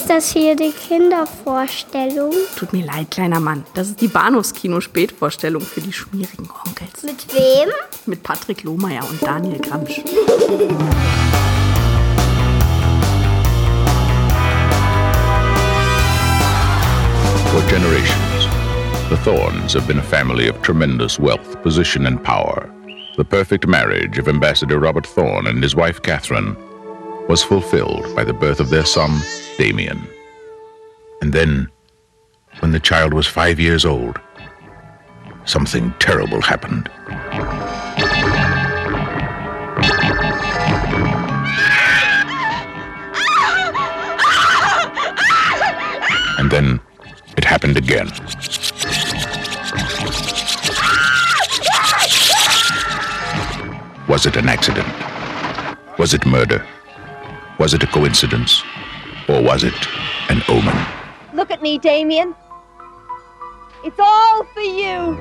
Ist das hier die Kindervorstellung? Tut mir leid, kleiner Mann. Das ist die Bahnhofskino-Spätvorstellung für die schmierigen Onkels. Mit wem? Mit Patrick Lohmeier und Daniel Gramsch. For generations, the Thorns have been a family of tremendous wealth, position, and power. The perfect marriage of Ambassador Robert Thorne and his wife Catherine was fulfilled by the birth of their son, Damien. And then, when the child was five years old, something terrible happened. And then it happened again. Was it an accident? Was it murder? Was it a coincidence? Or was it an omen? Look at me, Damien. It's all for you.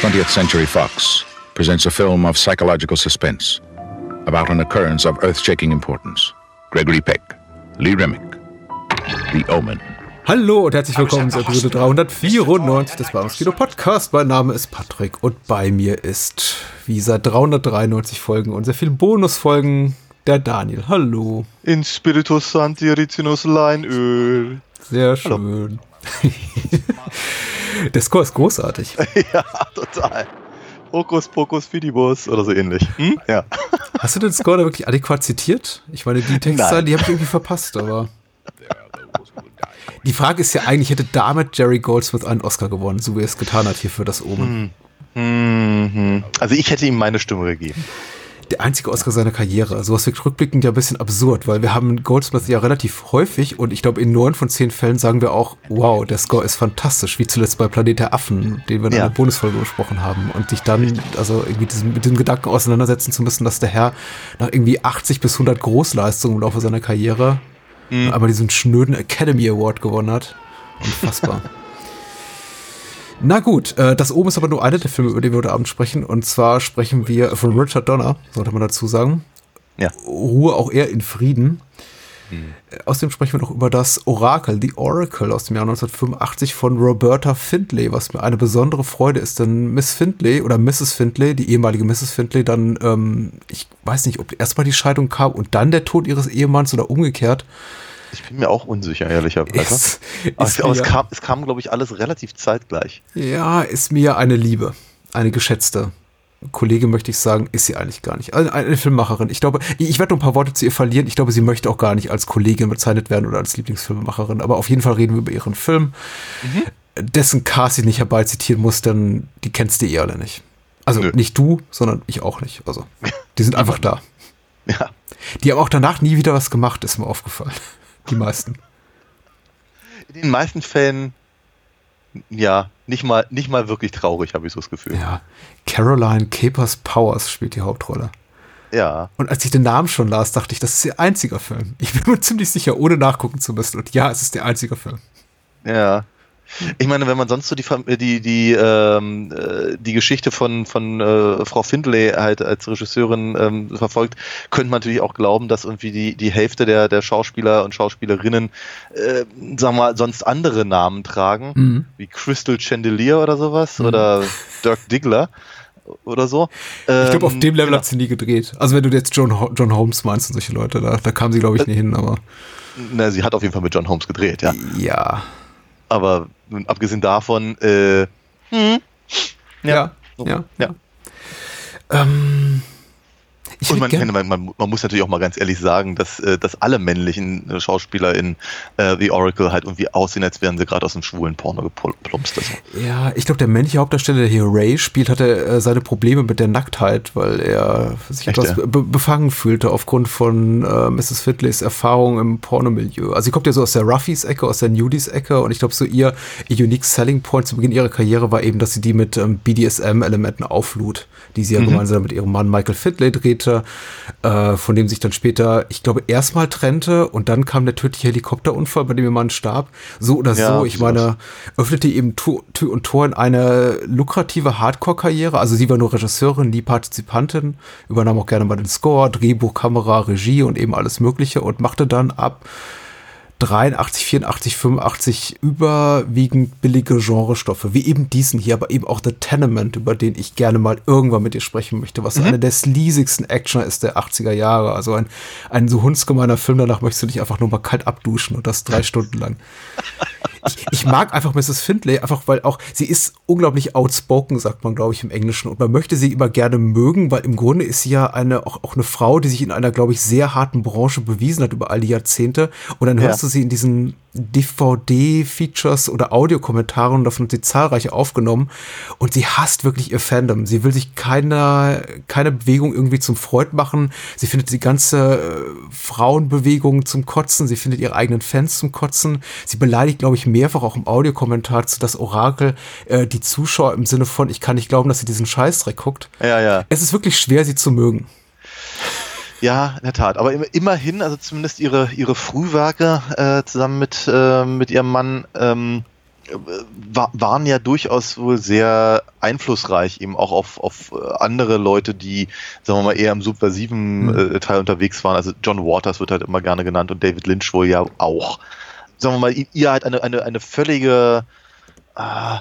20th Century Fox presents a film of psychological suspense about an occurrence of earth shaking importance. Gregory Peck, Lee Remick, The Omen. Hallo und herzlich willkommen zur Episode 394 des Bahnhofs Kino Podcast. Mein Name ist Patrick und bei mir ist, wie seit 393 Folgen und sehr vielen Bonusfolgen, der Daniel. Hallo. In Spiritus Santi Ricinus Leinöl. Sehr schön. der Score ist großartig. ja, total. Hokus Pokus Fidibus oder so ähnlich. Hm? Ja. Hast du den Score da wirklich adäquat zitiert? Ich meine, die Texte, die habe ich irgendwie verpasst, aber. Die Frage ist ja eigentlich, hätte damit Jerry Goldsmith einen Oscar gewonnen, so wie er es getan hat hier für das Omen. Mhm. Also ich hätte ihm meine Stimme gegeben. Der einzige Oscar seiner Karriere. Also was wirkt rückblickend ja ein bisschen absurd, weil wir haben Goldsmith ja relativ häufig und ich glaube in neun von zehn Fällen sagen wir auch, wow, der Score ist fantastisch, wie zuletzt bei Planet der Affen, den wir in Ja. einer Bonusfolge besprochen haben. Und sich dann, also irgendwie diesen, mit dem Gedanken auseinandersetzen zu müssen, dass der Herr nach irgendwie 80 bis 100 Großleistungen im Laufe seiner Karriere aber diesen schnöden Academy Award gewonnen hat. Unfassbar. Na gut, äh, das oben ist aber nur einer der Filme, über die wir heute Abend sprechen. Und zwar sprechen wir von Richard Donner, sollte man dazu sagen. Ja. Ruhe auch er in Frieden. Äh, Außerdem sprechen wir noch über das Orakel, The Oracle aus dem Jahr 1985 von Roberta Findlay, was mir eine besondere Freude ist, denn Miss Findlay oder Mrs. Findlay, die ehemalige Mrs. Findlay, dann, ähm, ich weiß nicht, ob erstmal die Scheidung kam und dann der Tod ihres Ehemanns oder umgekehrt. Ich bin mir auch unsicher, ehrlicherweise. Ist, aber ist es, aber es kam, es kam glaube ich, alles relativ zeitgleich. Ja, ist mir eine Liebe. Eine geschätzte. Kollegin möchte ich sagen, ist sie eigentlich gar nicht. Also eine Filmemacherin. Ich glaube, ich werde noch ein paar Worte zu ihr verlieren. Ich glaube, sie möchte auch gar nicht als Kollegin bezeichnet werden oder als Lieblingsfilmemacherin. Aber auf jeden Fall reden wir über ihren Film, dessen Cast ich nicht herbeizitieren muss, denn die kennst du eh alle nicht. Also Nö. nicht du, sondern ich auch nicht. Also, die sind einfach da. Ja. Die haben auch danach nie wieder was gemacht, ist mir aufgefallen. Die meisten. In den meisten Fällen, ja, nicht mal, nicht mal wirklich traurig, habe ich so das Gefühl. Ja. Caroline Capers Powers spielt die Hauptrolle. Ja. Und als ich den Namen schon las, dachte ich, das ist ihr einziger Film. Ich bin mir ziemlich sicher, ohne nachgucken zu müssen. Und ja, es ist der einzige Film. Ja. Ich meine, wenn man sonst so die äh, die die ähm, äh, die Geschichte von von äh, Frau Findlay halt als Regisseurin ähm, verfolgt, könnte man natürlich auch glauben, dass irgendwie die die Hälfte der der Schauspieler und Schauspielerinnen äh, sagen wir mal sonst andere Namen tragen, Mhm. wie Crystal Chandelier oder sowas oder Dirk Diggler oder so. Ich glaube, auf Ähm, dem Level genau. hat sie nie gedreht. Also wenn du jetzt John, Ho- John Holmes meinst und solche Leute, da, da kam sie, glaube ich, nie hin. Aber Na, sie hat auf jeden Fall mit John Holmes gedreht, ja. ja. Aber nun, abgesehen davon, äh, hm, Ja. So, Ja. ja. Ähm, ich Und man, gern- man, man, muss natürlich auch mal ganz ehrlich sagen, dass, äh, dass alle männlichen äh, Schauspieler in äh, The Oracle halt irgendwie aussehen, als wären sie gerade aus einem schwulen Porno geplumpst. Also, Ja, ich glaube, der männliche Hauptdarsteller, der hier Ray spielt, hatte äh, seine Probleme mit der Nacktheit, weil er sich Echt, etwas ja? be befangen fühlte aufgrund von äh, Mrs. Fitleys Erfahrung im Pornomilieu. Also sie kommt ja so aus der Ruffies-Ecke, aus der Nudies-Ecke und ich glaube, so ihr, ihr unique selling point zu Beginn ihrer Karriere war eben, dass sie die mit ähm, BDSM-Elementen auflud, die sie ja gemeinsam mit ihrem Mann Michael Fitley drehte hatte, äh, von dem sich dann später, ich glaube, erstmal trennte und dann kam der tödliche Helikopterunfall, bei dem ihr Mann starb. So oder Ja, so, ich meine, öffnete eben Tür Tür und Tor in eine lukrative Hardcore-Karriere. Also sie war nur Regisseurin, nie Partizipantin, übernahm auch gerne mal den Score, Drehbuch, Kamera, Regie und eben alles Mögliche und machte dann ab 83, 84, 85 überwiegend billige Genrestoffe, wie eben diesen hier, aber eben auch The Tenement, über den ich gerne mal irgendwann mit dir sprechen möchte, was so einer der sleasigsten Actioner ist der 80er Jahre. Also ein, ein so hundsgemeiner Film, danach möchtest du dich einfach nur mal kalt abduschen und das drei Stunden lang. Ich, ich mag einfach Mrs. Findlay, einfach weil auch, sie ist unglaublich outspoken, sagt man, glaube ich, im Englischen. Und man möchte sie immer gerne mögen, weil im Grunde ist sie ja eine, auch, auch eine Frau, die sich in einer, glaube ich, sehr harten Branche bewiesen hat über all die Jahrzehnte. Und dann hörst Ja. du sie in diesen DVD-Features oder Audiokommentaren, davon hat sie zahlreiche aufgenommen. Und sie hasst wirklich ihr Fandom. Sie will sich keiner, keine Bewegung irgendwie zum Freud machen. Sie findet die ganze äh, Frauenbewegung zum Kotzen. Sie findet ihre eigenen Fans zum Kotzen. Sie beleidigt, glaube ich, mehrfach auch im Audiokommentar zu das Orakel äh, die Zuschauer im Sinne von, ich kann nicht glauben, dass sie diesen Scheißdreck guckt. Ja, ja. Es ist wirklich schwer, sie zu mögen. Ja, in der Tat. Aber im- immerhin, also zumindest ihre, ihre Frühwerke äh, zusammen mit, äh, mit ihrem Mann ähm, äh, wa waren ja durchaus wohl sehr einflussreich, eben auch auf, auf äh, andere Leute, die, sagen wir mal, eher im subversiven äh, Teil unterwegs waren. Also John Waters wird halt immer gerne genannt und David Lynch wohl ja auch. Sagen wir mal, ihr halt eine, eine, eine völlige äh,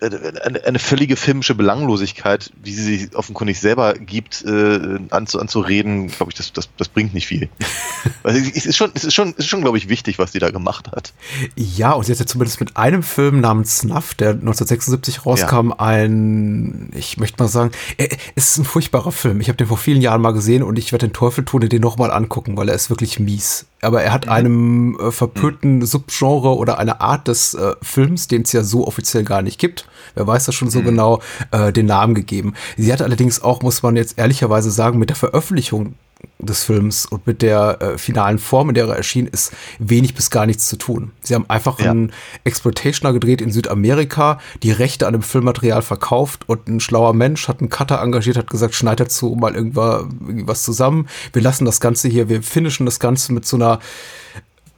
eine, eine völlige filmische Belanglosigkeit, die sie sich offenkundig selber gibt, äh, anzu, anzureden, glaube ich, das, das, das bringt nicht viel. also, es ist schon, es ist schon, es ist schon, glaube ich, wichtig, was sie da gemacht hat. Ja, und sie hat ja zumindest mit einem Film namens Snuff, der 1976 rauskam, ein, ich möchte mal sagen, er, es ist ein furchtbarer Film. Ich habe den vor vielen Jahren mal gesehen und ich werde den Teufel tun und den nochmal angucken, weil er ist wirklich mies. Aber er hat einem äh, verpönten Subgenre oder einer Art des äh, Films, den es ja so offiziell gar nicht gibt, wer weiß das schon so genau, äh, den Namen gegeben. Sie hat allerdings auch, muss man jetzt ehrlicherweise sagen, mit der Veröffentlichung des Films und mit der äh, finalen Form, in der er erschien, ist wenig bis gar nichts zu tun. Sie haben einfach Ja. einen Exploitationer gedreht in Südamerika, die Rechte an dem Filmmaterial verkauft und ein schlauer Mensch hat einen Cutter engagiert, hat gesagt, schneid dazu mal irgendwas zusammen. Wir lassen das Ganze hier, wir finishen das Ganze mit so einer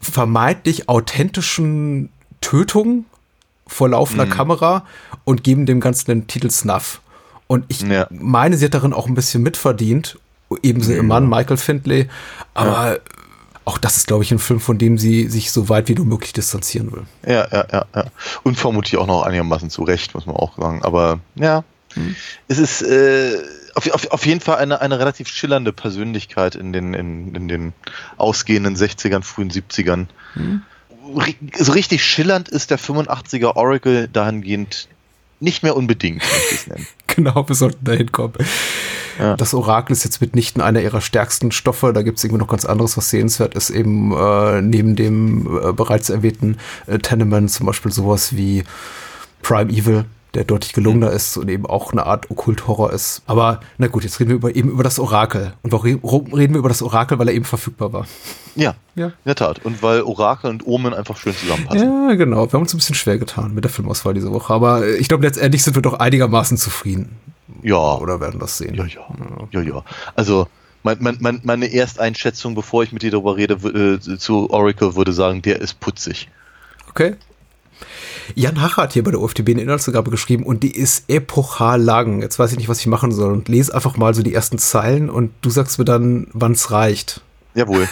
vermeintlich authentischen Tötung vor laufender Kamera und geben dem Ganzen den Titel Snuff. Und ich Ja. meine, sie hat darin auch ein bisschen mitverdient, ebenso ihr Mann Michael Findlay, aber auch das ist, glaube ich, ein Film, von dem sie sich so weit wie nur möglich distanzieren will. Ja, ja, ja, ja. Und vermutlich auch noch einigermaßen zu Recht, muss man auch sagen. Aber ja, es ist äh, auf, auf, auf jeden Fall eine, eine relativ schillernde Persönlichkeit in den, in, in den ausgehenden 60ern, frühen 70ern. Ri- So richtig schillernd ist der 85er Oracle dahingehend nicht mehr unbedingt, möchte ich es nennen. Genau, wir sollten da hinkommen. Ja. Das Orakel ist jetzt mitnichten einer ihrer stärksten Stoffe. Da gibt es irgendwie noch ganz anderes, was sehenswert ist. Eben äh, neben dem äh, bereits erwähnten äh, Tenement zum Beispiel sowas wie Prime Evil, der deutlich gelungener ist und eben auch eine Art Okkult-Horror ist. Aber na gut, jetzt reden wir über, eben über das Orakel. Und warum reden wir über das Orakel? Weil er eben verfügbar war. Ja, Ja. in der Tat. Und weil Orakel und Omen einfach schön zusammenpassen. Ja, genau. Wir haben uns ein bisschen schwer getan mit der Filmauswahl diese Woche. Aber ich glaube, letztendlich sind wir doch einigermaßen zufrieden. Ja. Oder werden das sehen. Ja, ja. Ja, ja. Also, mein, mein, mein, meine Ersteinschätzung, bevor ich mit dir darüber rede, äh, zu Oracle würde sagen, der ist putzig. Okay. Jan Hacher hat hier bei der OFDB eine Inhaltsangabe geschrieben und die ist epochal lang. Jetzt weiß ich nicht, was ich machen soll und lese einfach mal so die ersten Zeilen und du sagst mir dann, wann es reicht. Jawohl.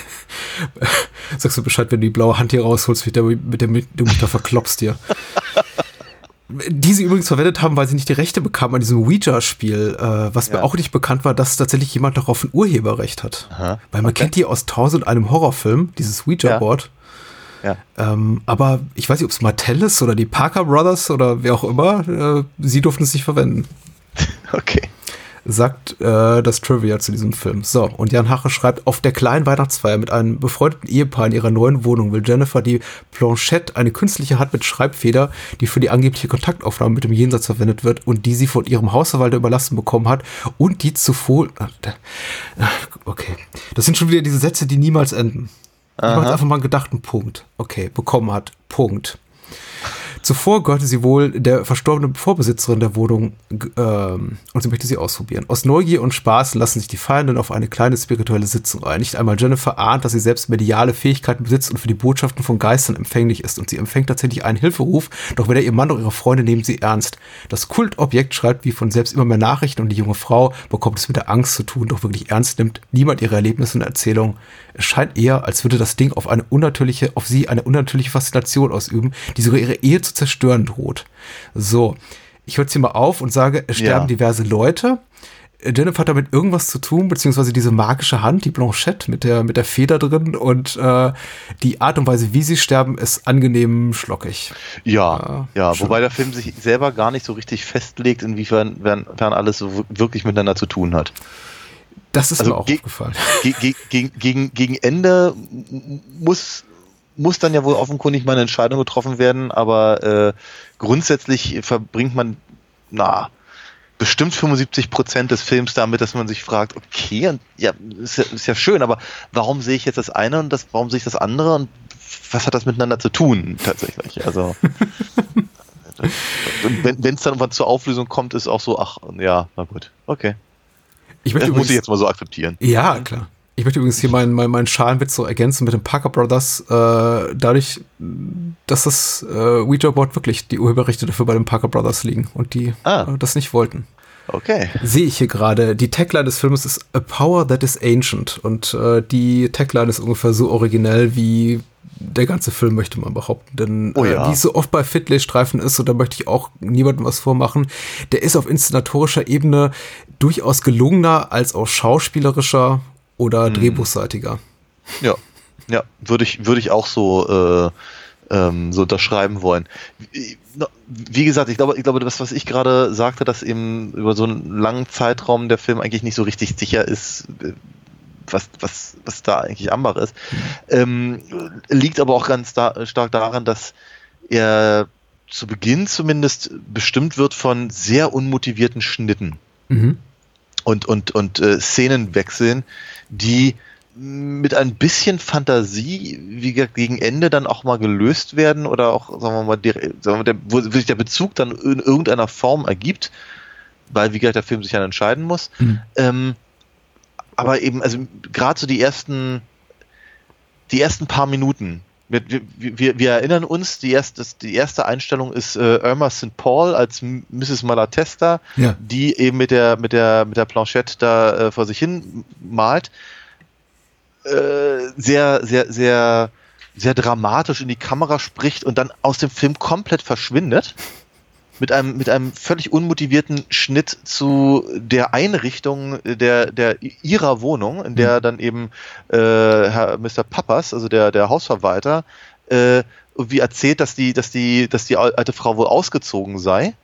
Sagst du Bescheid, wenn du die blaue Hand hier rausholst, mit der, mit der du mich da verklopst hier. Die sie übrigens verwendet haben, weil sie nicht die Rechte bekamen an diesem Ouija-Spiel, äh, was mir Ja. auch nicht bekannt war, dass tatsächlich jemand darauf ein Urheberrecht hat. Aha. Weil man Okay. kennt die aus tausend einem Horrorfilm, dieses Ouija-Board. Ja. Ähm, aber ich weiß nicht, ob es Mattel ist oder die Parker Brothers oder wer auch immer, äh, sie durften es nicht verwenden. Okay. Sagt äh, das Trivia zu diesem Film. So, und Jan Hache schreibt, auf der kleinen Weihnachtsfeier mit einem befreundeten Ehepaar in ihrer neuen Wohnung will Jennifer die Planchette, eine künstliche Hand mit Schreibfeder, die für die angebliche Kontaktaufnahme mit dem Jenseits verwendet wird und die sie von ihrem Hausverwalter überlassen bekommen hat und die zuvor... Ah, ah, Okay, das sind schon wieder diese Sätze, die niemals enden. Ich mache jetzt einfach mal einen gedachten Punkt. Okay, bekommen hat. Punkt. Zuvor gehörte sie wohl der verstorbenen Vorbesitzerin der Wohnung ähm, und sie möchte sie ausprobieren. Aus Neugier und Spaß lassen sich die Feiernden auf eine kleine spirituelle Sitzung ein. Nicht einmal Jennifer ahnt, dass sie selbst mediale Fähigkeiten besitzt und für die Botschaften von Geistern empfänglich ist. Und sie empfängt tatsächlich einen Hilferuf, doch weder ihr Mann noch ihre Freunde nehmen sie ernst. Das Kultobjekt schreibt wie von selbst immer mehr Nachrichten und die junge Frau bekommt es mit der Angst zu tun, doch wirklich ernst nimmt niemand ihre Erlebnisse und Erzählungen. Es scheint eher, als würde das Ding auf eine unnatürliche, auf sie eine unnatürliche Faszination ausüben, die sogar ihre Ehe zu zerstören droht. So, ich höre jetzt hier mal auf und sage, es sterben Ja. diverse Leute. Jennifer hat damit irgendwas zu tun, beziehungsweise diese magische Hand, die Blanchette mit der, mit der Feder drin und äh, die Art und Weise, wie sie sterben, ist angenehm schlockig. Ja, Ja, ja, wobei der Film sich selber gar nicht so richtig festlegt, inwiefern alles so wir- wirklich miteinander zu tun hat. Das ist Also mir auch ge- aufgefallen. Ge ge gegen, gegen, gegen Ende muss, muss dann ja wohl offenkundig mal eine Entscheidung getroffen werden, aber äh, grundsätzlich verbringt man, na, bestimmt 75 Prozent des Films damit, dass man sich fragt, okay, und ja, ist ja, ist ja schön, aber warum sehe ich jetzt das eine und das, warum sehe ich das andere und was hat das miteinander zu tun tatsächlich? Also wenn es dann irgendwann zur Auflösung kommt, ist auch so, ach ja, na gut, okay. Ich Das möchte muss ich übrigens, jetzt mal so akzeptieren. ja, klar. Ich möchte übrigens hier meinen, meinen, meinen Schalenwitz so ergänzen mit den Parker Brothers. Äh, dadurch, dass das äh, Ouija-Board wirklich die Urheberrechte dafür bei den Parker Brothers liegen und die Ah. äh, das nicht wollten. Okay. Sehe ich hier gerade. Die Tagline des Films ist A Power That Is Ancient. Und äh, die Tagline ist ungefähr so originell wie der ganze Film, möchte man behaupten. Denn Oh äh, ja. wie es so oft bei Fitley-Streifen ist, und da möchte ich auch niemandem was vormachen, der ist auf inszenatorischer Ebene durchaus gelungener als auf schauspielerischer oder drehbuchseitiger. Ja, ja, würde ich, würde ich auch so, äh, ähm, so unterschreiben wollen. Wie gesagt, ich glaube, ich glaube, das, was ich gerade sagte, dass eben über so einen langen Zeitraum der Film eigentlich nicht so richtig sicher ist, äh, was, was, was da eigentlich Ambach ist, ähm, liegt aber auch ganz da, stark daran, dass er zu Beginn zumindest bestimmt wird von sehr unmotivierten Schnitten Mhm. und, und, und äh, Szenenwechseln, die mit ein bisschen Fantasie, wie gesagt, gegen Ende dann auch mal gelöst werden oder auch, sagen wir mal, der, sagen wir mal der, wo sich der Bezug dann in irgendeiner Form ergibt, weil, wie gesagt, der Film sich dann entscheiden muss. Mhm. Ähm, aber eben, also gerade so die ersten, die ersten paar Minuten. Wir, wir, wir, erinnern uns, die erste, die erste Einstellung ist äh, Irma St. Paul als Mrs. Malatesta, Ja. die eben mit der, mit der, mit der Planchette da äh, vor sich hin malt. Äh, sehr, sehr, sehr, sehr dramatisch in die Kamera spricht und dann aus dem Film komplett verschwindet. Mit einem, mit einem völlig unmotivierten Schnitt zu der Einrichtung der, der ihrer Wohnung, in der dann eben äh, Herr Mr. Pappas, also der, der Hausverwalter, äh, irgendwie erzählt, dass die, dass die, dass die alte Frau wohl ausgezogen sei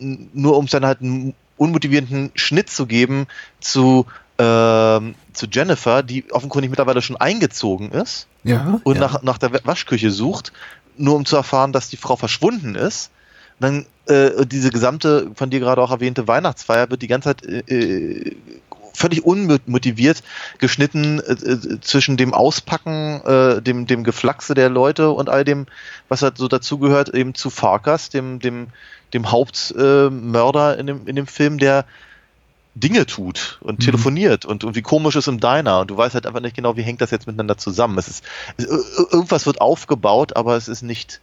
nur um dann halt einen unmotivierten Schnitt zu geben zu, ähm, zu Jennifer, die offenkundig mittlerweile schon eingezogen ist Ja. und ja. nach, nach der Waschküche sucht, nur um zu erfahren, dass die Frau verschwunden ist. Dann äh, diese gesamte von dir gerade auch erwähnte Weihnachtsfeier wird die ganze Zeit äh, äh, völlig unmotiviert geschnitten äh, äh, zwischen dem Auspacken, äh, dem, dem Geflachse der Leute und all dem, was halt so dazugehört, eben zu Farkas, dem, dem, dem Hauptmörder äh, in, dem, in dem Film, der Dinge tut und Mhm. telefoniert und irgendwie komisch ist im Diner und du weißt halt einfach nicht genau, wie hängt das jetzt miteinander zusammen. Es ist, es, ir- irgendwas wird aufgebaut, aber es ist nicht,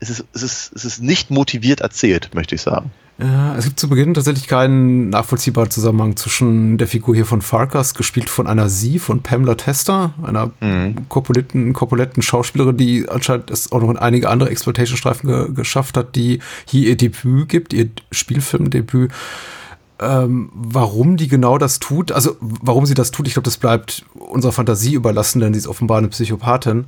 es ist, es ist, es ist nicht motiviert erzählt, möchte ich sagen. Ja, es gibt zu Beginn tatsächlich keinen nachvollziehbaren Zusammenhang zwischen der Figur hier von Farkas, gespielt von einer Sie, von Pamela Tester, einer Mhm. korpulenten, korpulenten Schauspielerin, die anscheinend es auch noch in einige andere Exploitation-Streifen ge geschafft hat, die hier ihr Debüt gibt, ihr Spielfilmdebüt. Ähm, warum die genau das tut, also warum sie das tut, ich glaube, das bleibt unserer Fantasie überlassen, denn sie ist offenbar eine Psychopathin.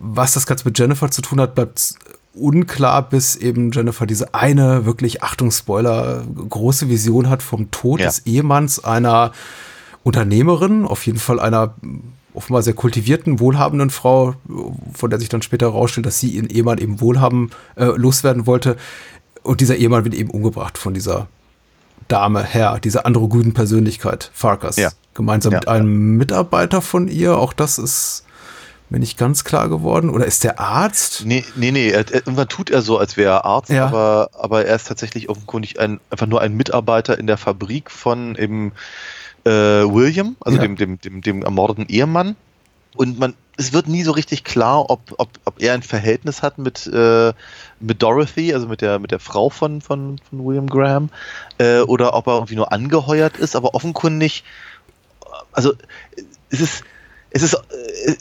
Was das Ganze mit Jennifer zu tun hat, bleibt unklar, bis eben Jennifer diese eine wirklich, Achtung, Spoiler, große Vision hat vom Tod Ja. des Ehemanns einer Unternehmerin, auf jeden Fall einer offenbar sehr kultivierten, wohlhabenden Frau, von der sich dann später herausstellt, dass sie ihren Ehemann eben wohlhaben äh, loswerden wollte. Und dieser Ehemann wird eben umgebracht von dieser Dame, Herr, dieser androgynen Persönlichkeit, Farkas. Ja. Gemeinsam Ja. mit einem Mitarbeiter von ihr. Auch das ist Mir nicht ganz klar geworden. Oder ist der Arzt? Nee, nee, nee. Er, er, irgendwann tut er so, als wäre er Arzt, Ja. aber, aber er ist tatsächlich offenkundig ein, einfach nur ein Mitarbeiter in der Fabrik von eben äh, William, also Ja. dem, dem, dem, dem ermordeten Ehemann. Und man, es wird nie so richtig klar, ob, ob, ob er ein Verhältnis hat mit, äh, mit Dorothy, also mit der, mit der Frau von, von, von William Graham, äh, oder ob er irgendwie nur angeheuert ist, aber offenkundig, also es ist, es ist, äh,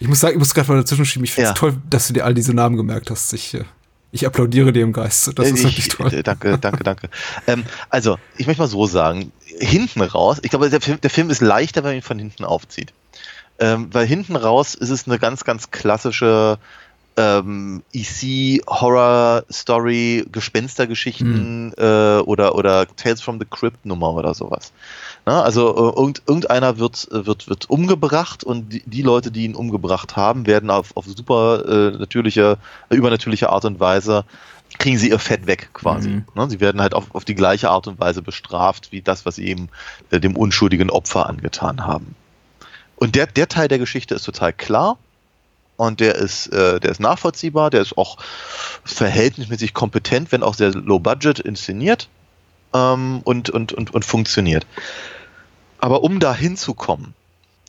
Ich muss sagen, ich muss gerade mal dazwischen schieben. Ich finde es Ja. toll, dass du dir all diese Namen gemerkt hast. Ich, äh, ich applaudiere dir im Geiste. Das ist ich, wirklich toll. äh, Danke, danke, danke. ähm, also, ich möchte mal so sagen, hinten raus, ich glaube, der Film, der Film ist leichter, wenn man ihn von hinten aufzieht. Ähm, weil hinten raus ist es eine ganz, ganz klassische ähm, EC-Horror-Story, Gespenstergeschichten äh, oder, oder Tales from the Crypt-Nummer oder sowas. Na, also äh, irgend, irgendeiner wird, äh, wird, wird umgebracht und die, die Leute, die ihn umgebracht haben, werden auf, auf super äh, natürliche, äh, übernatürliche Art und Weise kriegen sie ihr Fett weg quasi. Mhm. Ne? Sie werden halt auf, auf die gleiche Art und Weise bestraft, wie das, was sie eben äh, dem unschuldigen Opfer angetan haben. Und der, der Teil der Geschichte ist total klar und der ist, äh, der ist nachvollziehbar, der ist auch verhältnismäßig kompetent, wenn auch sehr low budget inszeniert ähm, und, und, und, und funktioniert. Aber um da hinzukommen,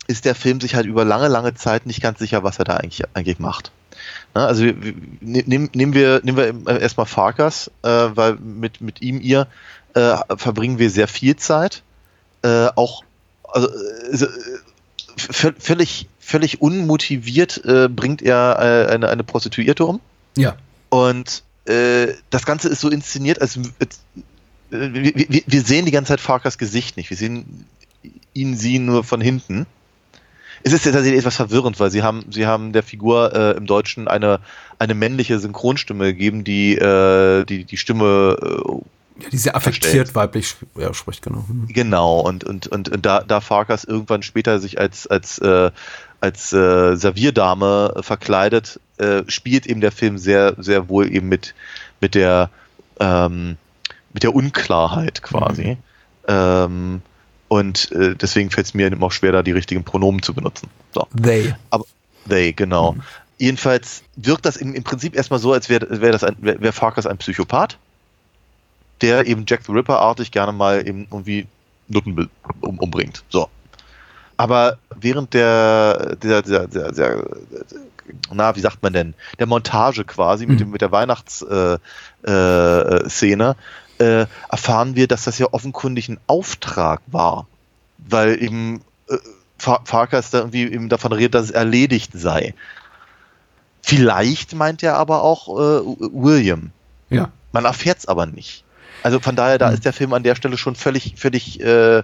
ist der Film sich halt über lange, lange Zeit nicht ganz sicher, was er da eigentlich, eigentlich macht. Ne, also wir- wir- nehmen, nehmen wir, nehmen wir äh, erstmal Farkas, äh, weil mit, mit ihm, ihr äh, verbringen wir sehr viel Zeit. Äh, auch also, äh, äh, völlig, völlig unmotiviert bringt er eine, eine Prostituierte um. Ja. Und das Ganze ist so inszeniert, als, als wir, wir, wir sehen die ganze Zeit Farkas Gesicht nicht. Wir sehen ihn, sie nur von hinten. Es ist tatsächlich etwas verwirrend, weil sie haben, sie haben der Figur äh, im Deutschen eine, eine männliche Synchronstimme gegeben, die äh, die, die Stimme äh, ja die sehr affektiert Verstellt. weiblich ja, spricht, genau. Hm. Genau, und, und, und, und da, da Farkas irgendwann später sich als, als, äh, als äh, Servierdame verkleidet, äh, spielt eben der Film sehr, sehr wohl eben mit, mit der ähm, mit der Unklarheit quasi. Ähm, und äh, deswegen fällt es mir eben auch schwer, da die richtigen Pronomen zu benutzen. So. They. They, genau. Jedenfalls wirkt das im, im Prinzip erstmal so, als wäre wär das ein, wär, wär Farkas ein Psychopath, der eben Jack the Ripper-artig gerne mal eben irgendwie Nutten um, umbringt. So. Aber während der, der, der, der, der, na, wie sagt man denn, der Montage quasi mit, dem, mit der Weihnachtsszene äh, äh, Szene, äh, erfahren wir, dass das ja offenkundig ein Auftrag war. Weil eben äh, Fa- Farkas da irgendwie eben davon redet, dass es erledigt sei. Vielleicht meint er aber auch äh, William. Ja. Man erfährt es aber nicht. Also von daher, da Hm. ist der Film an der Stelle schon völlig, völlig, äh, äh,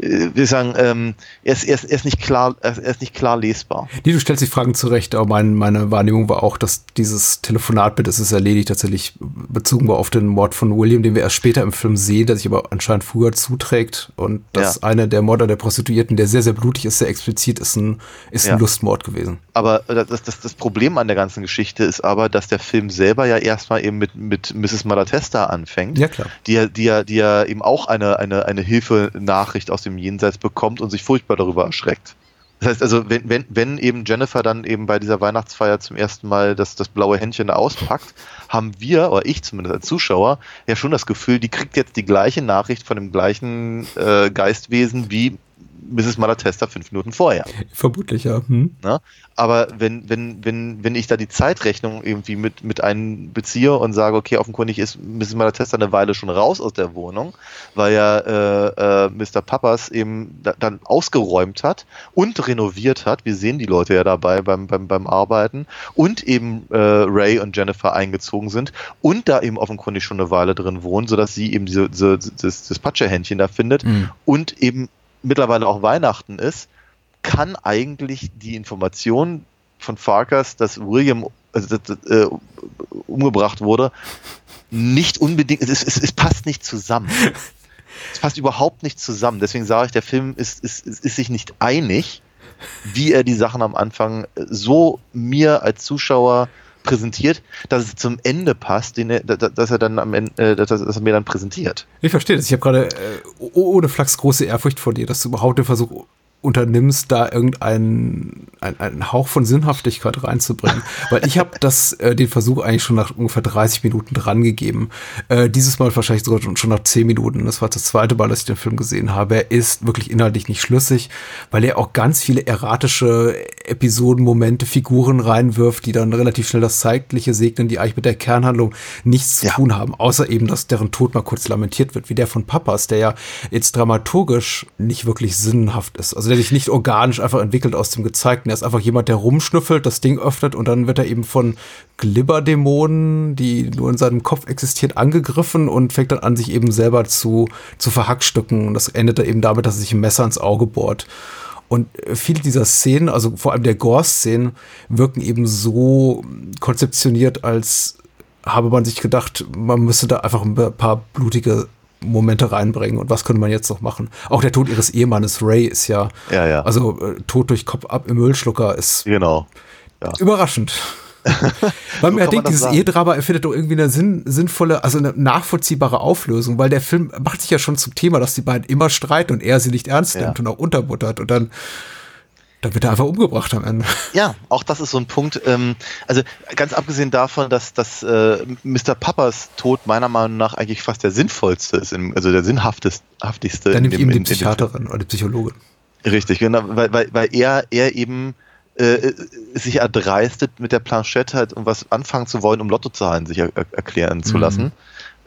wir sagen, ähm, er, ist, er, ist, er ist nicht klar, er ist, nicht klar lesbar. Nee, du stellst die Fragen zurecht, aber mein, meine Wahrnehmung war auch, dass dieses Telefonatbild, das ist erledigt, tatsächlich bezogen war auf den Mord von William, den wir erst später im Film sehen, der sich aber anscheinend früher zuträgt. Und dass Ja. einer der Morde der Prostituierten, der sehr, sehr blutig ist, sehr explizit, ist ein, ist Ja. ein Lustmord gewesen. Aber äh, das, das, das Problem an der ganzen Geschichte ist aber, dass der Film selber ja erstmal eben mit, mit Mrs. Malatesta anfängt. Ja, klar. die ja, die ja, die ja eben auch eine, eine, eine Hilfenachricht aus dem Jenseits bekommt und sich furchtbar darüber erschreckt. Das heißt also, wenn, wenn, wenn eben Jennifer dann eben bei dieser Weihnachtsfeier zum ersten Mal das, das blaue Händchen auspackt, haben wir, oder ich zumindest als Zuschauer, ja schon das Gefühl, die kriegt jetzt die gleiche Nachricht von dem gleichen äh, Geistwesen wie Mrs. Malatesta fünf Minuten vorher. Vermutlich, ja. Hm. Ne? Aber wenn, wenn, wenn, wenn ich da die Zeitrechnung irgendwie mit, mit einbeziehe und sage, okay, offenkundig ist Mrs. Malatesta eine Weile schon raus aus der Wohnung, weil ja äh, äh, Mr. Papas eben da, dann ausgeräumt hat und renoviert hat. Wir sehen die Leute ja dabei beim, beim, beim Arbeiten und eben äh, Ray und Jennifer eingezogen sind und da eben offenkundig schon eine Weile drin wohnen, sodass sie eben diese, diese, das, das Patschehändchen da findet Mhm. und eben mittlerweile auch Weihnachten ist, kann eigentlich die Information von Farkas, dass William also, äh, umgebracht wurde, nicht unbedingt, es, es, es passt nicht zusammen. Es passt überhaupt nicht zusammen. Deswegen sage ich, der Film ist, ist, ist, ist sich nicht einig, wie er die Sachen am Anfang so mir als Zuschauer präsentiert, dass es zum Ende passt, den er, dass er dann am Ende, äh, dass, dass er mir dann präsentiert. Ich verstehe das. Ich habe gerade äh, oh- ohne Flachs große Ehrfurcht vor dir, dass du überhaupt den Versuch unternimmst, da irgendeinen ein, einen Hauch von Sinnhaftigkeit reinzubringen. Weil ich habe das äh, den Versuch eigentlich schon nach ungefähr 30 Minuten dran gegeben. Äh, dieses Mal wahrscheinlich sogar schon, nach 10 Minuten. Das war das zweite Mal, dass ich den Film gesehen habe. Er ist wirklich inhaltlich nicht schlüssig, weil er auch ganz viele erratische Episodenmomente, Figuren reinwirft, die dann relativ schnell das Zeitliche segnen, die eigentlich mit der Kernhandlung nichts zu Ja. tun haben, außer eben, dass deren Tod mal kurz lamentiert wird, wie der von Papas, der ja jetzt dramaturgisch nicht wirklich sinnhaft ist. Also der sich nicht organisch einfach entwickelt aus dem Gezeigten. Er ist einfach jemand, der rumschnüffelt, das Ding öffnet und dann wird er eben von Glibberdämonen, die nur in seinem Kopf existieren, angegriffen und fängt dann an, sich eben selber zu, zu verhackstücken. Und das endet dann eben damit, dass er sich ein Messer ins Auge bohrt. Und äh, viele dieser Szenen, also vor allem der Gore-Szenen, wirken eben so konzeptioniert, als habe man sich gedacht, man müsste da einfach ein paar blutige Momente reinbringen. Und was könnte man jetzt noch machen? Auch der Tod ihres Ehemannes Ray ist ja, Ja, ja. also äh, Tod durch Kopf ab im Müllschlucker ist Genau. überraschend. Weil man kann ja man denkt, dieses. Ehedrama erfindet doch irgendwie eine sinn, sinnvolle, also eine nachvollziehbare Auflösung, weil der Film macht sich ja schon zum Thema, dass die beiden immer streiten und er sie nicht ernst Ja. nimmt und auch unterbuttert und dann, dann wird er einfach umgebracht am Ende. Ja, auch das ist so ein Punkt. Ähm, also ganz abgesehen davon, dass, dass äh, Mr. Papas Tod meiner Meinung nach eigentlich fast der sinnvollste ist, im, also der sinnhafteste. haftigste Dann nimmt dem- ihm die. Psychiaterin oder die Psychologin. Richtig, genau, weil, weil, weil er, er eben äh, sich erdreistet, mit der Planchette halt irgendwas anfangen zu wollen, um Lottozahlen sich er, er- erklären zu Mhm. lassen.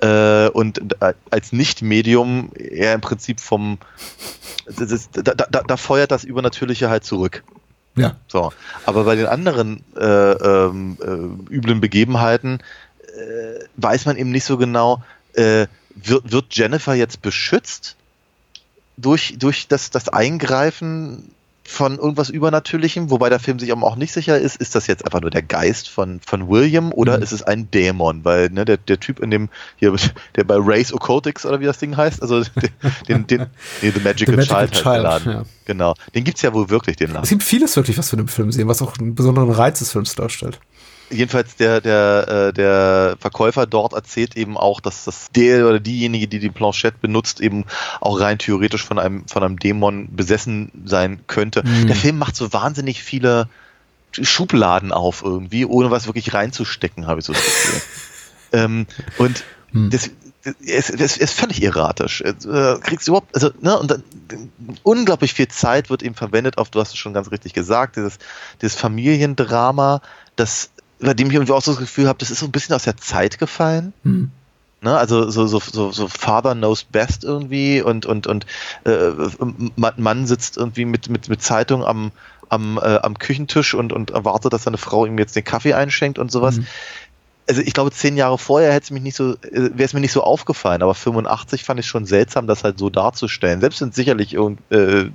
Äh, und äh, als Nicht-Medium er im Prinzip vom ist, da, da, da feuert das Übernatürliche halt zurück. Ja. So, aber bei den anderen äh, ähm, äh, üblen Begebenheiten äh, weiß man eben nicht so genau, äh, wird, wird Jennifer jetzt beschützt durch, durch das, das Eingreifen von irgendwas Übernatürlichem, wobei der Film sich aber auch nicht sicher ist, ist das jetzt einfach nur der Geist von, von William oder Mhm. ist es ein Dämon? Weil ne, der, der Typ in dem, hier, der bei Race Occultics oder wie das Ding heißt, also den, den, nee, The Magical, The Magical Child, heißt Child, Laden. ja. Genau. Den gibt's ja wohl wirklich, den Laden. Es gibt vieles wirklich, was wir in dem Film sehen, was auch einen besonderen Reiz des Films darstellt. Jedenfalls der, der, äh, der Verkäufer dort erzählt eben auch, dass das der oder diejenige, die die Planchette benutzt, eben auch rein theoretisch von einem, von einem Dämon besessen sein könnte. Mhm. Der Film macht so wahnsinnig viele Schubladen auf irgendwie, ohne was wirklich reinzustecken, habe ich so das Gefühl. ähm, und Hm. das, es, es ist völlig erratisch. Äh, kriegst du überhaupt, also, ne, und dann, unglaublich viel Zeit wird eben verwendet auf, du hast es schon ganz richtig gesagt, dieses, dieses Familiendrama, das, bei dem ich irgendwie auch so das Gefühl habe, das ist so ein bisschen aus der Zeit gefallen. Hm. Ne, also so, so, so, so Father knows best irgendwie und, und, und äh, Ma- Mann sitzt irgendwie mit, mit, mit Zeitung am, am, äh, am Küchentisch und, und erwartet, dass seine Frau ihm jetzt den Kaffee einschenkt und sowas. Mhm. Also ich glaube, zehn Jahre vorher hätte es mich nicht so, äh, wäre es mir nicht so aufgefallen, aber 85 fand ich schon seltsam, das halt so darzustellen. Selbst wenn es sicherlich irgend, äh,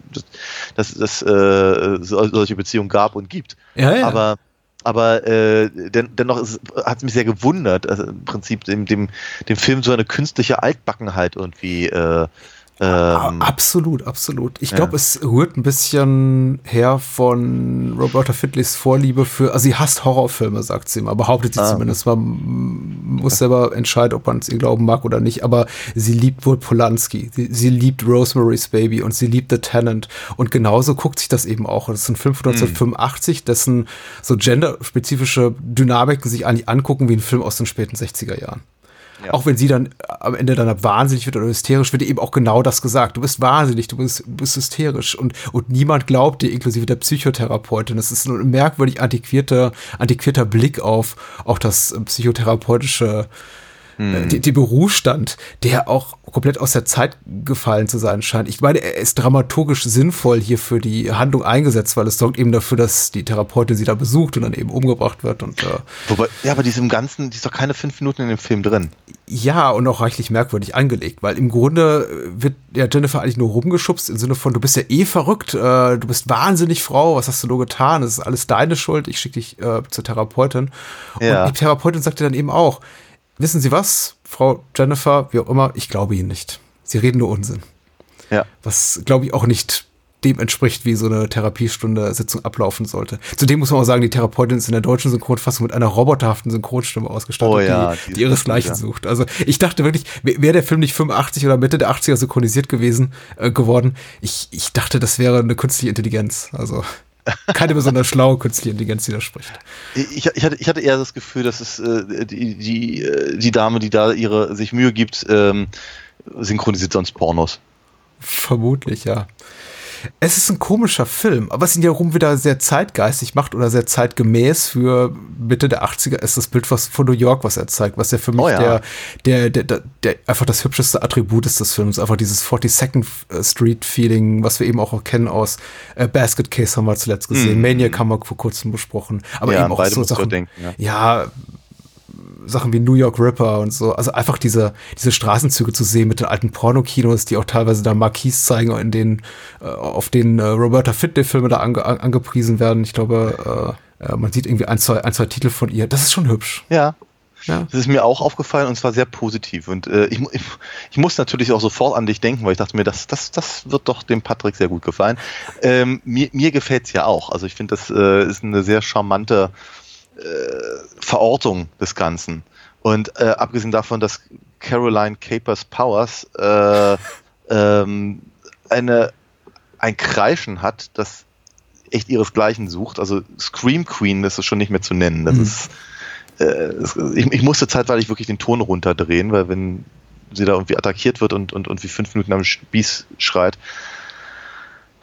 dass dass, äh, so- solche Beziehungen gab und gibt. Ja, ja. Aber aber äh, den, dennoch hat es mich sehr gewundert, also im Prinzip dem, dem, dem Film so eine künstliche Altbackenheit irgendwie äh, ähm, absolut, absolut. Ich ja. glaube, es rührt ein bisschen her von Roberta Fidleys Vorliebe für, also sie hasst Horrorfilme, sagt sie immer, behauptet sie Ah. zumindest. Man muss selber entscheiden, ob man es ihr glauben mag oder nicht, aber sie liebt wohl Polanski, sie, sie liebt Rosemary's Baby und sie liebt The Tenant und genauso guckt sich das eben auch. Das ist ein Film von 1985, dessen so genderspezifische Dynamiken sich eigentlich angucken wie ein Film aus den späten 60er Jahren. Ja. Auch wenn sie dann am Ende dann wahnsinnig wird oder hysterisch, wird eben auch genau das gesagt. Du bist wahnsinnig, du bist, du bist hysterisch und, und niemand glaubt dir, inklusive der Psychotherapeutin. Das ist ein merkwürdig antiquierter, antiquierter Blick auf auch das äh, psychotherapeutische äh, die, die Berufsstand, der auch komplett aus der Zeit gefallen zu sein scheint. Ich meine, er ist dramaturgisch sinnvoll hier für die Handlung eingesetzt, weil es sorgt eben dafür, dass die Therapeutin sie da besucht und dann eben umgebracht wird und äh, wobei, ja, aber die ist im Ganzen, die ist doch keine fünf Minuten in dem Film drin. Ja, und auch reichlich merkwürdig angelegt, weil im Grunde äh, wird ja Jennifer eigentlich nur rumgeschubst im Sinne von, du bist ja eh verrückt, äh, du bist wahnsinnig Frau, was hast du nur getan? Das ist alles deine Schuld, ich schicke dich äh, zur Therapeutin. Ja. Und die Therapeutin sagte dann eben auch, wissen Sie was, Frau Jennifer, wie auch immer, ich glaube Ihnen nicht. Sie reden nur Unsinn. Ja. Was, glaube ich, auch nicht dem entspricht, wie so eine Therapiestunde Sitzung ablaufen sollte. Zudem muss man auch sagen, die Therapeutin ist in der deutschen Synchronfassung mit einer roboterhaften Synchronstimme ausgestattet, Oh ja, die, die ihresgleichen ja. sucht. Also ich dachte wirklich, wäre der Film nicht 85 oder Mitte der 80er synchronisiert gewesen, äh, geworden, ich, ich dachte, das wäre eine künstliche Intelligenz. Also keine besonders schlaue künstliche Intelligenz, die da spricht. Ich, ich, hatte, ich hatte eher das Gefühl, dass es äh, die, die, äh, die Dame, die da ihre sich Mühe gibt, ähm, synchronisiert sonst Pornos. Vermutlich, ja. Es ist ein komischer Film, was ihn ja rum wieder sehr zeitgeistig macht oder sehr zeitgemäß für Mitte der 80er ist das Bild was von New York, was er zeigt, was ja für mich Oh ja. der, der, der, der, der einfach das hübscheste Attribut ist des Films. Einfach dieses 42nd Street Feeling, was wir eben auch kennen aus äh, Basket Case haben wir zuletzt gesehen. Mhm. Maniac haben wir vor kurzem besprochen. Aber Ja, eben auch so Sachen. denken, ja. ja, Sachen wie New York Ripper und so. Also einfach diese, diese Straßenzüge zu sehen mit den alten Pornokinos, die auch teilweise da Marquis zeigen, in denen, äh, auf denen äh, Roberta Fitney-Filme da ange, an, angepriesen werden. Ich glaube, äh, äh, man sieht irgendwie ein zwei, ein, zwei Titel von ihr. Das ist schon hübsch. Ja. Ja. Das ist mir auch aufgefallen und zwar sehr positiv. Und äh, ich, ich, ich muss natürlich auch sofort an dich denken, weil ich dachte mir, das, das, das wird doch dem Patrick sehr gut gefallen. Ähm, mir mir gefällt es ja auch. Also ich finde, das äh, ist eine sehr charmante Verortung des Ganzen. Und äh, abgesehen davon, dass Caroline Capers Powers äh, ähm, eine, ein Kreischen hat, das echt ihresgleichen sucht. Also Scream Queen das ist schon nicht mehr zu nennen. Das Mhm. ist äh, es- ich, ich musste zeitweilig wirklich den Ton runterdrehen, weil wenn sie da irgendwie attackiert wird und, und, und wie fünf Minuten am Spieß schreit,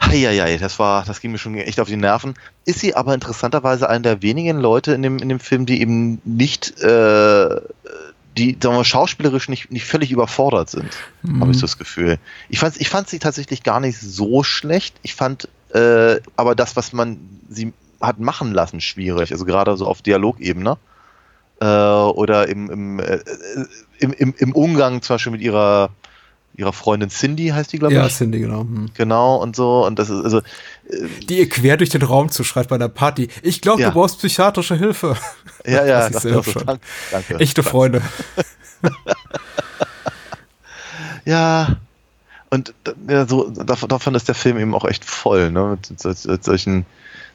Heieiei, das war, das ging mir schon echt auf die Nerven. Ist sie aber interessanterweise einer der wenigen Leute in dem, in dem Film, die eben nicht, äh, die, sagen wir, schauspielerisch nicht, nicht völlig überfordert sind, habe ich so das Gefühl. Ich fand, ich fand sie tatsächlich gar nicht so schlecht. Ich fand äh, aber das, was man sie hat machen lassen, schwierig. Also gerade so auf Dialogebene. Äh, oder im, im, äh, im, im, im Umgang zum Beispiel mit ihrer, ihrer Freundin Cindy, heißt die, glaube Ja, ich. Cindy, genau. Hm. Genau, und so. Und das ist, also, Die ihr quer durch den Raum zuschreit bei einer Party. Ich glaube, Ja. du brauchst psychiatrische Hilfe. ja, ja, Das ist so, hübsch. danke, danke. Echte danke. Freunde. Ja. Und ja, so, davon, ist der Film eben auch echt voll, ne? Mit, sol- sol- solchen,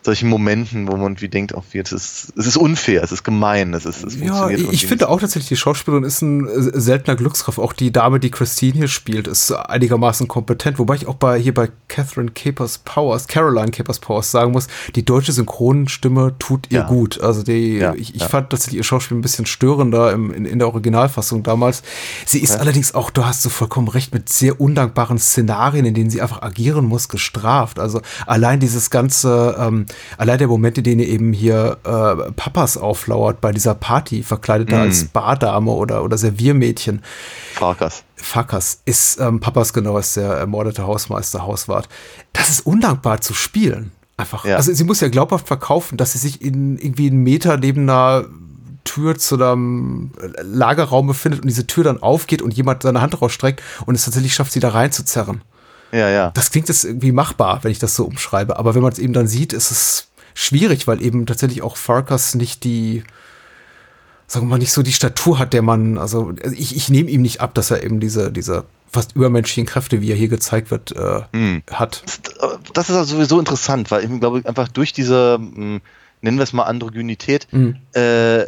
solchen Momenten, wo man wie denkt, auch es ist, es ist unfair, es ist gemein, es ist, es Ja, funktioniert ich, irgendwie ich finde auch tatsächlich, die Schauspielerin ist ein seltener Glücksgriff. Auch die Dame, die Christine hier spielt, ist einigermaßen kompetent. Wobei ich auch bei hier bei Catherine Capers Powers, Caroline Capers Powers sagen muss, die deutsche Synchronstimme tut ihr Ja. gut. Also die, Ja, ich, ich ja. fand tatsächlich ihr Schauspiel ein bisschen störender im, in, in der Originalfassung damals. Sie ist allerdings auch, du hast so vollkommen recht, mit sehr undankbaren Szenarien, in denen sie einfach agieren muss, gestraft. Also allein dieses ganze, ähm, allein der Moment, in dem ihr eben hier äh, Papas auflauert bei dieser Party, verkleidet da Mhm. als Bardame oder, oder Serviermädchen. Farkas. Fakas ist ähm, Papas genau ist der ermordete Hausmeister, Hauswart. Das ist undankbar zu spielen. Einfach. Ja. Also sie muss ja glaubhaft verkaufen, dass sie sich in irgendwie einen Meter neben einer Tür zu einem Lagerraum befindet und diese Tür dann aufgeht und jemand seine Hand rausstreckt und es tatsächlich schafft, sie da reinzuzerren. Ja, ja. Das klingt jetzt irgendwie machbar, wenn ich das so umschreibe, aber wenn man es eben dann sieht, ist es schwierig, weil eben tatsächlich auch Farkas nicht die, sagen wir mal, nicht so die Statur hat, der man, also ich, ich nehme ihm nicht ab, dass er eben diese, diese fast übermenschlichen Kräfte, wie er hier gezeigt wird, äh, Hm. hat. Das ist also sowieso interessant, weil ich glaube, einfach durch diese, mh, nennen wir es mal Androgynität, Mhm. äh,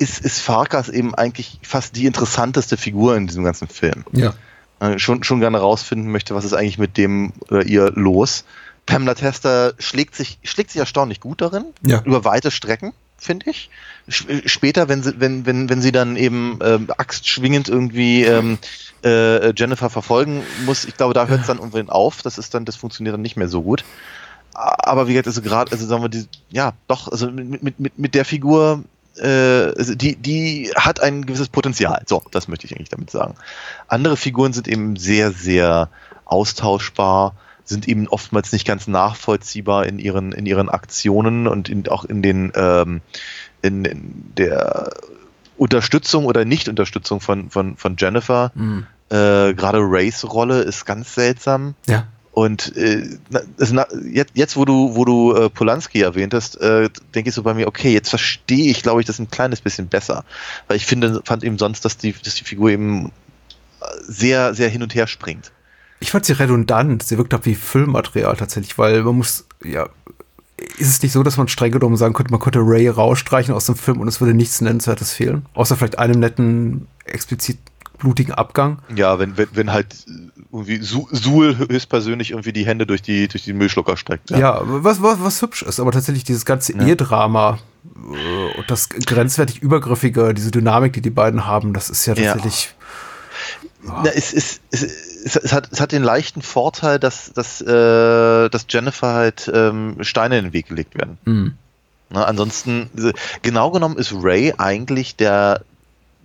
ist, ist Farkas eben eigentlich fast die interessanteste Figur in diesem ganzen Film. Ja. Äh, schon, schon gerne rausfinden möchte, was ist eigentlich mit dem oder ihr los. Pamela Tester schlägt sich, schlägt sich erstaunlich gut darin, Ja. über weite Strecken, finde ich. Sch- Später, wenn sie, wenn, wenn, wenn sie dann eben ähm, axtschwingend irgendwie ähm, äh, Jennifer verfolgen muss, ich glaube, da hört es dann irgendwann auf. Das ist dann, das funktioniert dann nicht mehr so gut. Aber wie gesagt, also gerade, also sagen wir, die, ja, doch, also mit, mit, mit der Figur, äh, die, die hat ein gewisses Potenzial. So, das möchte ich eigentlich damit sagen. Andere Figuren sind eben sehr, sehr austauschbar, sind eben oftmals nicht ganz nachvollziehbar in ihren, in ihren Aktionen und in, auch in den, ähm, in, in der Unterstützung oder Nicht-Unterstützung von, von, von Jennifer. Mhm. Äh, Gerade Rays Rolle ist ganz seltsam. Ja. Und äh, also jetzt, jetzt, wo du, wo du äh, Polanski erwähnt hast, äh, denke ich so bei mir, okay, jetzt verstehe ich, glaube ich, das ein kleines bisschen besser. Weil ich finde, fand eben sonst, dass die, dass die Figur eben äh, sehr, sehr hin und her springt. Ich fand sie redundant. Sie wirkt ab wie Filmmaterial tatsächlich, weil man muss, ja, ist es nicht so, dass man streng genommen sagen könnte, man könnte Ray rausstreichen aus dem Film und es würde nichts Nennenswertes fehlen? Außer vielleicht einem netten, explizit blutigen Abgang. Ja, wenn, wenn, wenn halt irgendwie Suhl höchstpersönlich irgendwie die Hände durch die, durch die Müllschlucker streckt. Ja, ja was, was, was hübsch ist, aber tatsächlich dieses ganze ja. Ehedrama äh, und das grenzwertig Übergriffige, diese Dynamik, die die beiden haben, das ist ja tatsächlich. Ja. Na, es, es, es, es, hat, es hat den leichten Vorteil, dass, dass, äh, dass Jennifer halt ähm, Steine in den Weg gelegt werden. Mhm. Na, ansonsten, genau genommen ist Ray eigentlich der,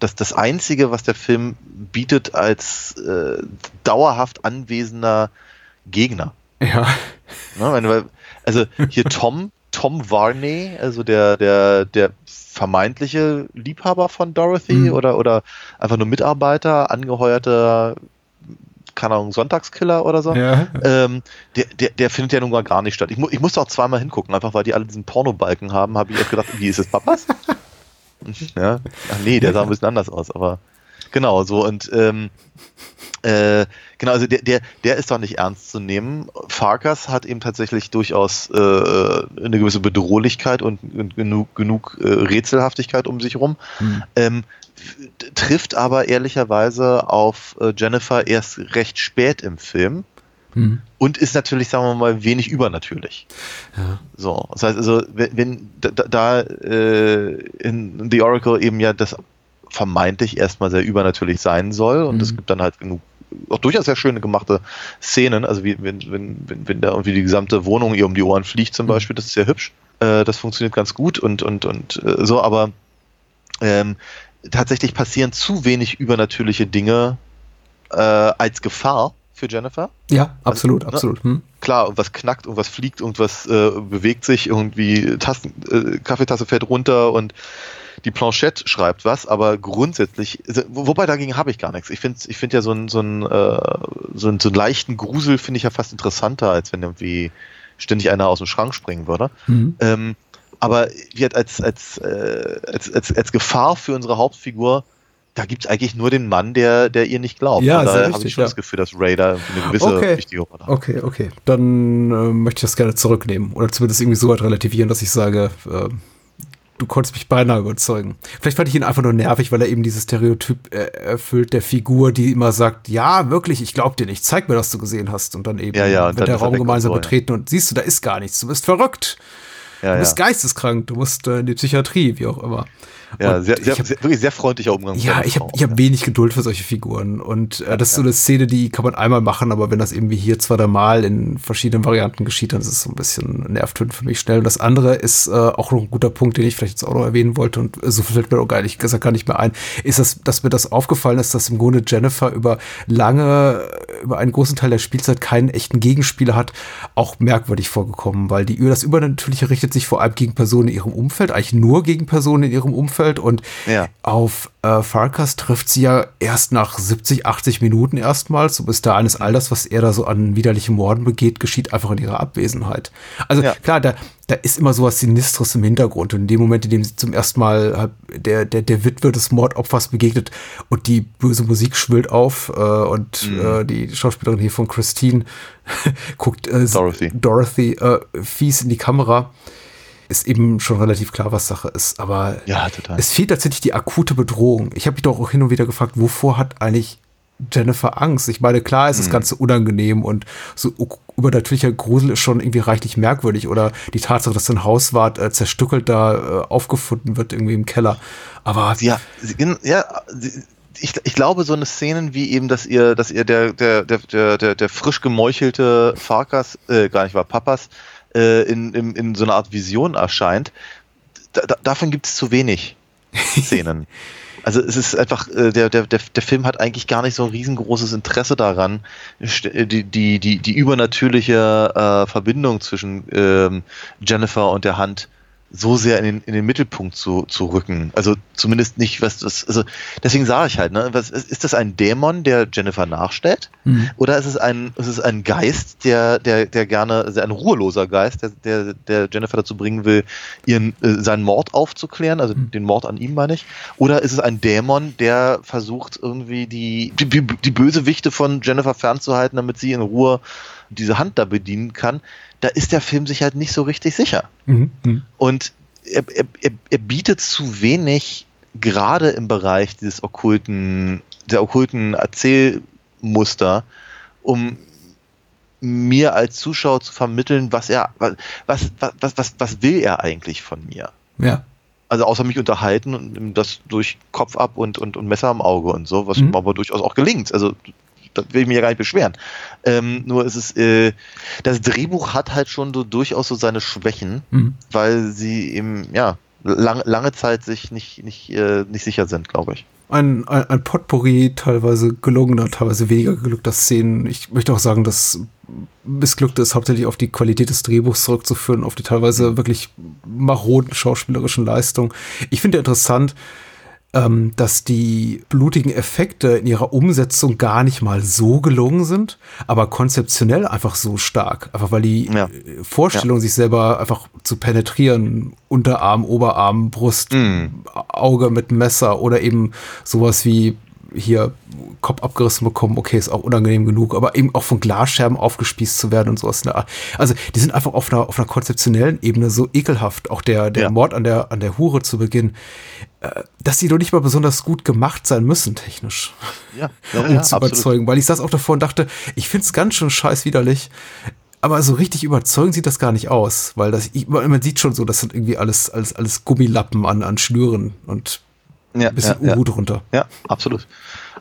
das, das Einzige, was der Film bietet als äh, dauerhaft anwesender Gegner. Ja. Ne, also hier Tom, Tom Varney, also der, der, der vermeintliche Liebhaber von Dorothy mhm. oder, oder einfach nur Mitarbeiter, angeheuerter, keine Ahnung, Sonntagskiller oder so, ja. ähm, der, der, der findet ja nun gar nicht statt. Ich, mu ich musste auch zweimal hingucken, einfach weil die alle diesen Pornobalken haben, habe ich erst gedacht, wie ist es Papas? ja? Ach nee, der sah ein bisschen anders aus, aber genau so und ähm, äh, genau, also der, der, der ist doch nicht ernst zu nehmen. Farkas hat eben tatsächlich durchaus äh, eine gewisse Bedrohlichkeit und, und genug, genug äh, Rätselhaftigkeit um sich rum. Hm. Ähm, trifft aber ehrlicherweise auf äh, Jennifer erst recht spät im Film. Hm. Und ist natürlich, sagen wir mal, wenig übernatürlich. Ja. So, das heißt also, wenn, wenn da, da äh, in The Oracle eben ja das vermeintlich erstmal sehr übernatürlich sein soll und mhm. es gibt dann halt genug auch durchaus sehr schöne gemachte Szenen, also wie, wenn, wenn, wenn, wenn da irgendwie die gesamte Wohnung ihr um die Ohren fliegt zum mhm. Beispiel, das ist sehr hübsch. Äh, das funktioniert ganz gut und, und, und äh, so, aber ähm, tatsächlich passieren zu wenig übernatürliche Dinge äh, als Gefahr für Jennifer. Ja, absolut, also, absolut. Hm. Klar, irgendwas knackt, irgendwas fliegt, irgendwas äh, bewegt sich, irgendwie Tassen, äh, Kaffeetasse fällt runter und die Planchette schreibt was, aber grundsätzlich, also, wobei dagegen habe ich gar nichts. Ich finde ich finde ja so einen so einen, äh, so einen, so einen leichten Grusel finde ich ja fast interessanter, als wenn irgendwie ständig einer aus dem Schrank springen würde. Mhm. Ähm, aber wie als, als, äh, als, als, als Gefahr für unsere Hauptfigur da gibt es eigentlich nur den Mann, der, der ihr nicht glaubt. Ja, da habe ich schon ja. das Gefühl, dass Raider eine gewisse okay. wichtige Rolle hat. Okay, okay. Dann äh, möchte ich das gerne zurücknehmen. Oder zumindest irgendwie so weit relativieren, dass ich sage, äh, du konntest mich beinahe überzeugen. Vielleicht fand ich ihn einfach nur nervig, weil er eben dieses Stereotyp äh, erfüllt der Figur, die immer sagt, ja, wirklich, ich glaub dir nicht, zeig mir, was du gesehen hast. Und dann eben ja, ja, wird der Raum gemeinsam so, betreten ja. und siehst du, da ist gar nichts, du bist verrückt. Ja, du bist geisteskrank, du musst äh, in die Psychiatrie, wie auch immer. Ja, sehr, sehr, hab, sehr, wirklich sehr freundlicher Umgang. Ja, ich habe hab wenig Geduld für solche Figuren. Und äh, das ist so eine Szene, die kann man einmal machen, aber wenn das irgendwie hier zwei, drei Mal in verschiedenen Varianten geschieht, dann ist es so ein bisschen nervtötend für mich schnell. Und das andere ist äh, auch noch ein guter Punkt, den ich vielleicht jetzt auch noch erwähnen wollte und so fällt mir auch gar nicht, gar nicht mehr ein, ist, das, dass mir das aufgefallen ist, dass im Grunde Jennifer über lange, über einen großen Teil der Spielzeit keinen echten Gegenspieler hat, auch merkwürdig vorgekommen, weil die das Übernatürliche richtet sich vor allem gegen Personen in ihrem Umfeld, eigentlich nur gegen Personen in ihrem Umfeld und ja. auf äh, Farkas trifft sie ja erst nach 70, 80 Minuten erstmals. So bis dahin ist all das, was er da so an widerlichen Morden begeht, geschieht einfach in ihrer Abwesenheit. Also ja. klar, da, da ist immer sowas Sinistres im Hintergrund. Und in dem Moment, in dem sie zum ersten Mal der, der, der Witwe des Mordopfers begegnet und die böse Musik schwillt auf äh, und mhm. äh, die Schauspielerin hier von Christine guckt äh, Dorothy, Dorothy äh, fies in die Kamera ist eben schon relativ klar, was Sache ist. Aber ja, total. es fehlt tatsächlich die akute Bedrohung. Ich habe mich doch auch hin und wieder gefragt, wovor hat eigentlich Jennifer Angst? Ich meine, klar ist das hm. Ganze unangenehm und so übernatürlicher Grusel ist schon irgendwie reichlich merkwürdig. Oder die Tatsache, dass ein Hauswart äh, zerstückelt da äh, aufgefunden wird, irgendwie im Keller. Aber. Ja, ja, ich, ich glaube, so eine Szenen wie eben, dass ihr, dass ihr der, der, der, der, der frisch gemeuchelte Farkas, äh, gar nicht war, Papas, äh, in, in, in so einer Art Vision erscheint, da, da, davon gibt es zu wenig Szenen. Also es ist einfach, äh, der, der, der, der Film hat eigentlich gar nicht so ein riesengroßes Interesse daran, die, die, die, die übernatürliche äh, Verbindung zwischen ähm, Jennifer und der Hand so sehr in den, in den Mittelpunkt zu, zu rücken. Also zumindest nicht, was das, also deswegen sage ich halt, ne, was, ist das ein Dämon, der Jennifer nachstellt? Mhm. Oder ist es ein, ist es ein Geist, der, der, der gerne, also ein ruheloser Geist, der, der, der Jennifer dazu bringen will, ihren, äh, seinen Mord aufzuklären, also Mhm. den Mord an ihm meine ich? Oder ist es ein Dämon, der versucht irgendwie die, die, die die Bösewichte von Jennifer fernzuhalten, damit sie in Ruhe diese Hand da bedienen kann? Da ist der Film sich halt nicht so richtig sicher. Mhm. Mhm. Und er, er, er, bietet zu wenig, gerade im Bereich dieses okkulten, der okkulten Erzählmuster, um mir als Zuschauer zu vermitteln, was er, was, was, was, was, was will er eigentlich von mir? Ja. Also außer mich unterhalten und das durch Kopf ab und, und, und Messer am Auge und so, was Mhm. aber durchaus auch gelingt. Also da will ich mich ja gar nicht beschweren. Ähm, nur ist es, äh, das Drehbuch hat halt schon so durchaus so seine Schwächen, Mhm. weil sie eben, ja, lang, lange Zeit sich nicht, nicht, äh, nicht sicher sind, glaube ich. Ein, ein, ein Potpourri teilweise gelungener, teilweise weniger gelungter Szenen. Ich möchte auch sagen, dass missglückte ist hauptsächlich auf die Qualität des Drehbuchs zurückzuführen, auf die teilweise wirklich maroden schauspielerischen Leistungen. Ich finde interessant, ähm, dass die blutigen Effekte in ihrer Umsetzung gar nicht mal so gelungen sind, aber konzeptionell einfach so stark. Einfach weil die Ja. äh, Vorstellung, sich selber einfach zu penetrieren, Unterarm, Oberarm, Brust, Mhm. Auge mit Messer oder eben sowas wie hier Kopf abgerissen bekommen, okay, ist auch unangenehm genug, aber eben auch von Glasscherben aufgespießt zu werden und sowas. Also die sind einfach auf einer, auf einer konzeptionellen Ebene so ekelhaft. Auch der, der Ja. Mord an der, an der Hure zu Beginn, äh, dass die doch nicht mal besonders gut gemacht sein müssen, technisch, Ja, ja, um ja, zu absolut. überzeugen. Weil ich saß auch davor und dachte, ich find's ganz schön scheiß widerlich. Aber so richtig überzeugend sieht das gar nicht aus, weil das, ich, man sieht schon so, das sind irgendwie alles, alles, alles Gummilappen an, an Schnüren und Ja, ein bisschen ja, ja. Uhu drunter. Ja, absolut.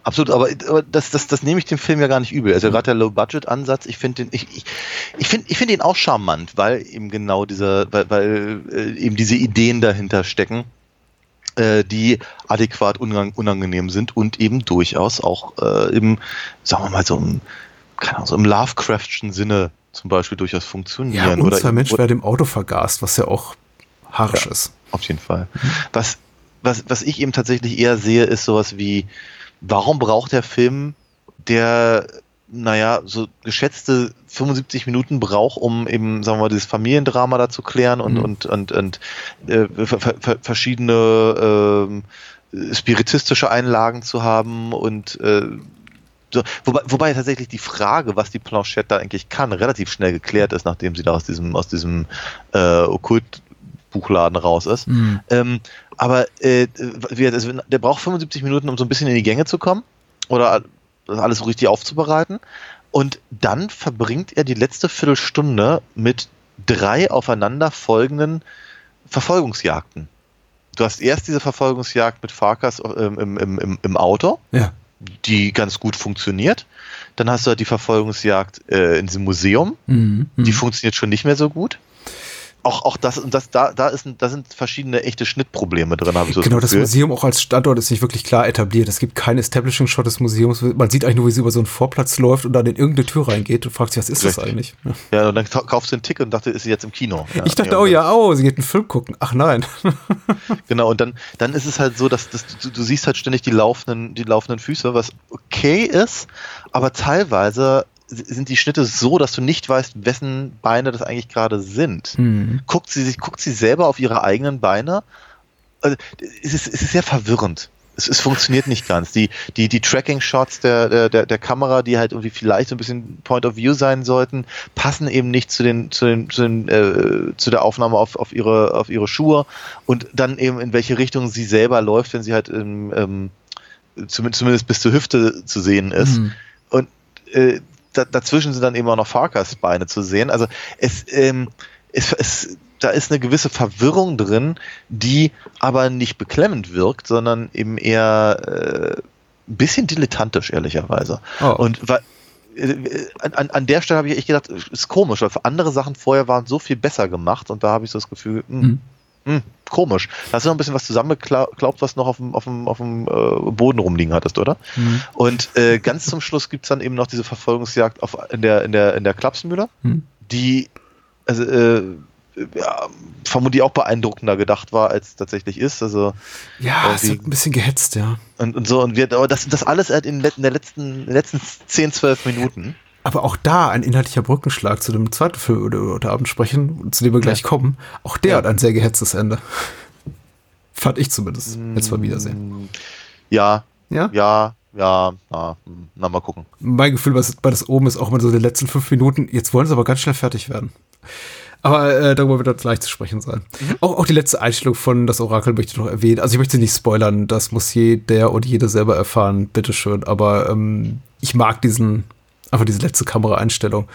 Absolut, aber, aber das, das, das nehme ich dem Film ja gar nicht übel. Also gerade der Low-Budget-Ansatz, ich finde den, ich, ich, ich finde ich finde ihn auch charmant, weil eben genau dieser, weil, weil äh, eben diese Ideen dahinter stecken, äh, die adäquat unang unangenehm sind und eben durchaus auch äh, im, sagen wir mal, so im, keine Ahnung, so im Lovecraftschen Sinne zum Beispiel durchaus Ja, funktionieren. und oder zwei eben- Mensch wer im Auto vergast, was ja auch harsch ist. auf jeden Fall. Was, was, was ich eben tatsächlich eher sehe, ist sowas wie, warum braucht der Film, der, naja, so geschätzte 75 Minuten braucht, um eben, sagen wir mal, dieses Familiendrama da zu klären und, Mhm. und, und, und äh, ver, ver, verschiedene ähm, spiritistische Einlagen zu haben und äh, so, wobei, wobei tatsächlich die Frage, was die Planchette da eigentlich kann, relativ schnell geklärt ist, nachdem sie da aus diesem, aus diesem äh, Okkultbuchladen raus ist. Mhm. Ähm, aber äh, also, der braucht 75 Minuten, um so ein bisschen in die Gänge zu kommen oder das alles so richtig aufzubereiten. Und dann verbringt er die letzte Viertelstunde mit drei aufeinander folgenden Verfolgungsjagden. Du hast erst diese Verfolgungsjagd mit Farkas ähm, im, im, im, im Auto, Ja. die ganz gut funktioniert. Dann hast du halt die Verfolgungsjagd äh, in diesem Museum, Mhm. die funktioniert schon nicht mehr so gut. Auch, auch das, und das, da, da, ist, da sind verschiedene echte Schnittprobleme drin, habe ich so Genau, das Gefühl. Museum auch als Standort ist nicht wirklich klar etabliert. Es gibt keinen Establishing-Shot des Museums. Man sieht eigentlich nur, wie sie über so einen Vorplatz läuft und dann in irgendeine Tür reingeht und fragt sich, was ist das Richtig. eigentlich? Ja. Ja, und dann kau- kaufst du ein Ticket und dachte, ist sie jetzt im Kino. Ja, Ich dachte, oh ja, oh, sie geht einen Film gucken. Ach nein. Genau, und dann, dann ist es halt so, dass, dass du, du siehst halt ständig die laufenden, die laufenden Füße, was okay ist, aber teilweise sind die Schnitte so, dass du nicht weißt, wessen Beine das eigentlich gerade sind. Mhm. Guckt sie sich, guckt sie selber auf ihre eigenen Beine? Also, es ist, es ist sehr verwirrend. Es, es funktioniert nicht ganz. Die, die, die Tracking-Shots der, der, der, der Kamera, die halt irgendwie vielleicht so ein bisschen Point of View sein sollten, passen eben nicht zu den, zu den, zu den, äh, zu der Aufnahme auf, auf ihre, auf ihre Schuhe und dann eben in welche Richtung sie selber läuft, wenn sie halt ähm, ähm, zumindest, bis zur Hüfte zu sehen ist. Mhm. Und äh, dazwischen sind dann eben auch noch Farkas Beine zu sehen. Also es, ähm, es, es, da ist eine gewisse Verwirrung drin, die aber nicht beklemmend wirkt, sondern eben eher äh, ein bisschen dilettantisch, ehrlicherweise. Oh. Und weil, äh, an, an der Stelle habe ich echt gedacht, ist komisch, weil für andere Sachen vorher waren so viel besser gemacht und da habe ich so das Gefühl, hm, Mhm. Hm, komisch. Da hast du noch ein bisschen was zusammengeklaubt, was noch auf dem, auf dem, auf dem äh, Boden rumliegen hattest, oder? Mhm. Und äh, ganz zum Schluss gibt's dann eben noch diese Verfolgungsjagd auf, in der, in der, in der Klapsmühle, Mhm. die, also, äh, ja, vermutlich auch beeindruckender gedacht war, als es tatsächlich ist. Also Ja, es irgendwie- wird ein bisschen gehetzt, ja. und, und so und wir, aber das, das alles halt in, in der letzten, in den letzten 10, 12 Minuten. Aber auch da ein inhaltlicher Brückenschlag zu dem zweiten Film, den wir heute Abend sprechen, zu dem wir gleich Ja. kommen. Auch der Ja. hat ein sehr gehetztes Ende. Fand ich zumindest. Jetzt mal Wiedersehen. Ja, Ja? ja, ja, na, hm, na mal gucken. Mein Gefühl bei das, bei das oben ist auch immer so in den letzten fünf Minuten. Jetzt wollen sie aber ganz schnell fertig werden. Aber äh, darüber wird gleich zu sprechen sein. Auch, auch die letzte Einstellung von das Orakel möchte ich noch erwähnen. Also ich möchte nicht spoilern, das muss jeder und jede selber erfahren, bitteschön. Aber ähm, ich mag diesen, einfach diese letzte Kameraeinstellung.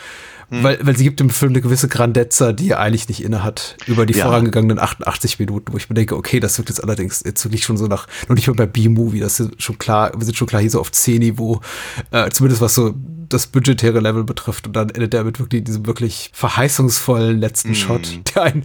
Weil, weil sie gibt dem Film eine gewisse Grandezza, die er eigentlich nicht inne hat, über die Ja. vorangegangenen 88 Minuten, wo ich mir denke, okay, das wirkt jetzt allerdings jetzt wirklich schon so nach, noch nicht mal bei B-Movie, das ist schon klar, wir sind schon klar hier so auf C-Niveau, äh, zumindest was so das budgetäre Level betrifft. Und dann endet er mit wirklich diesem wirklich verheißungsvollen letzten Shot, der ein,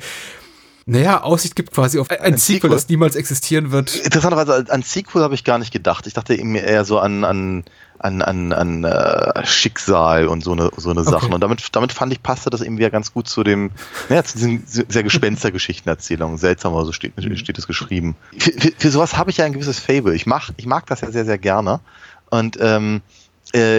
naja, Aussicht gibt quasi auf ein, ein Sequel, Sequel? das niemals existieren wird. Interessanterweise an- Sequel habe ich gar nicht gedacht. Ich dachte eben eher so an, an, an, an, an äh, Schicksal und so eine, so eine Sachen. Und damit, damit fand ich, passte das eben wieder ganz gut zu dem, naja, zu diesen sehr Gespenstergeschichtenerzählungen. Seltsam, aber so steht, steht es geschrieben. Für, für, für sowas habe ich ja ein gewisses Fable. Ich mag, ich mag das ja sehr, sehr gerne. Und ähm, äh,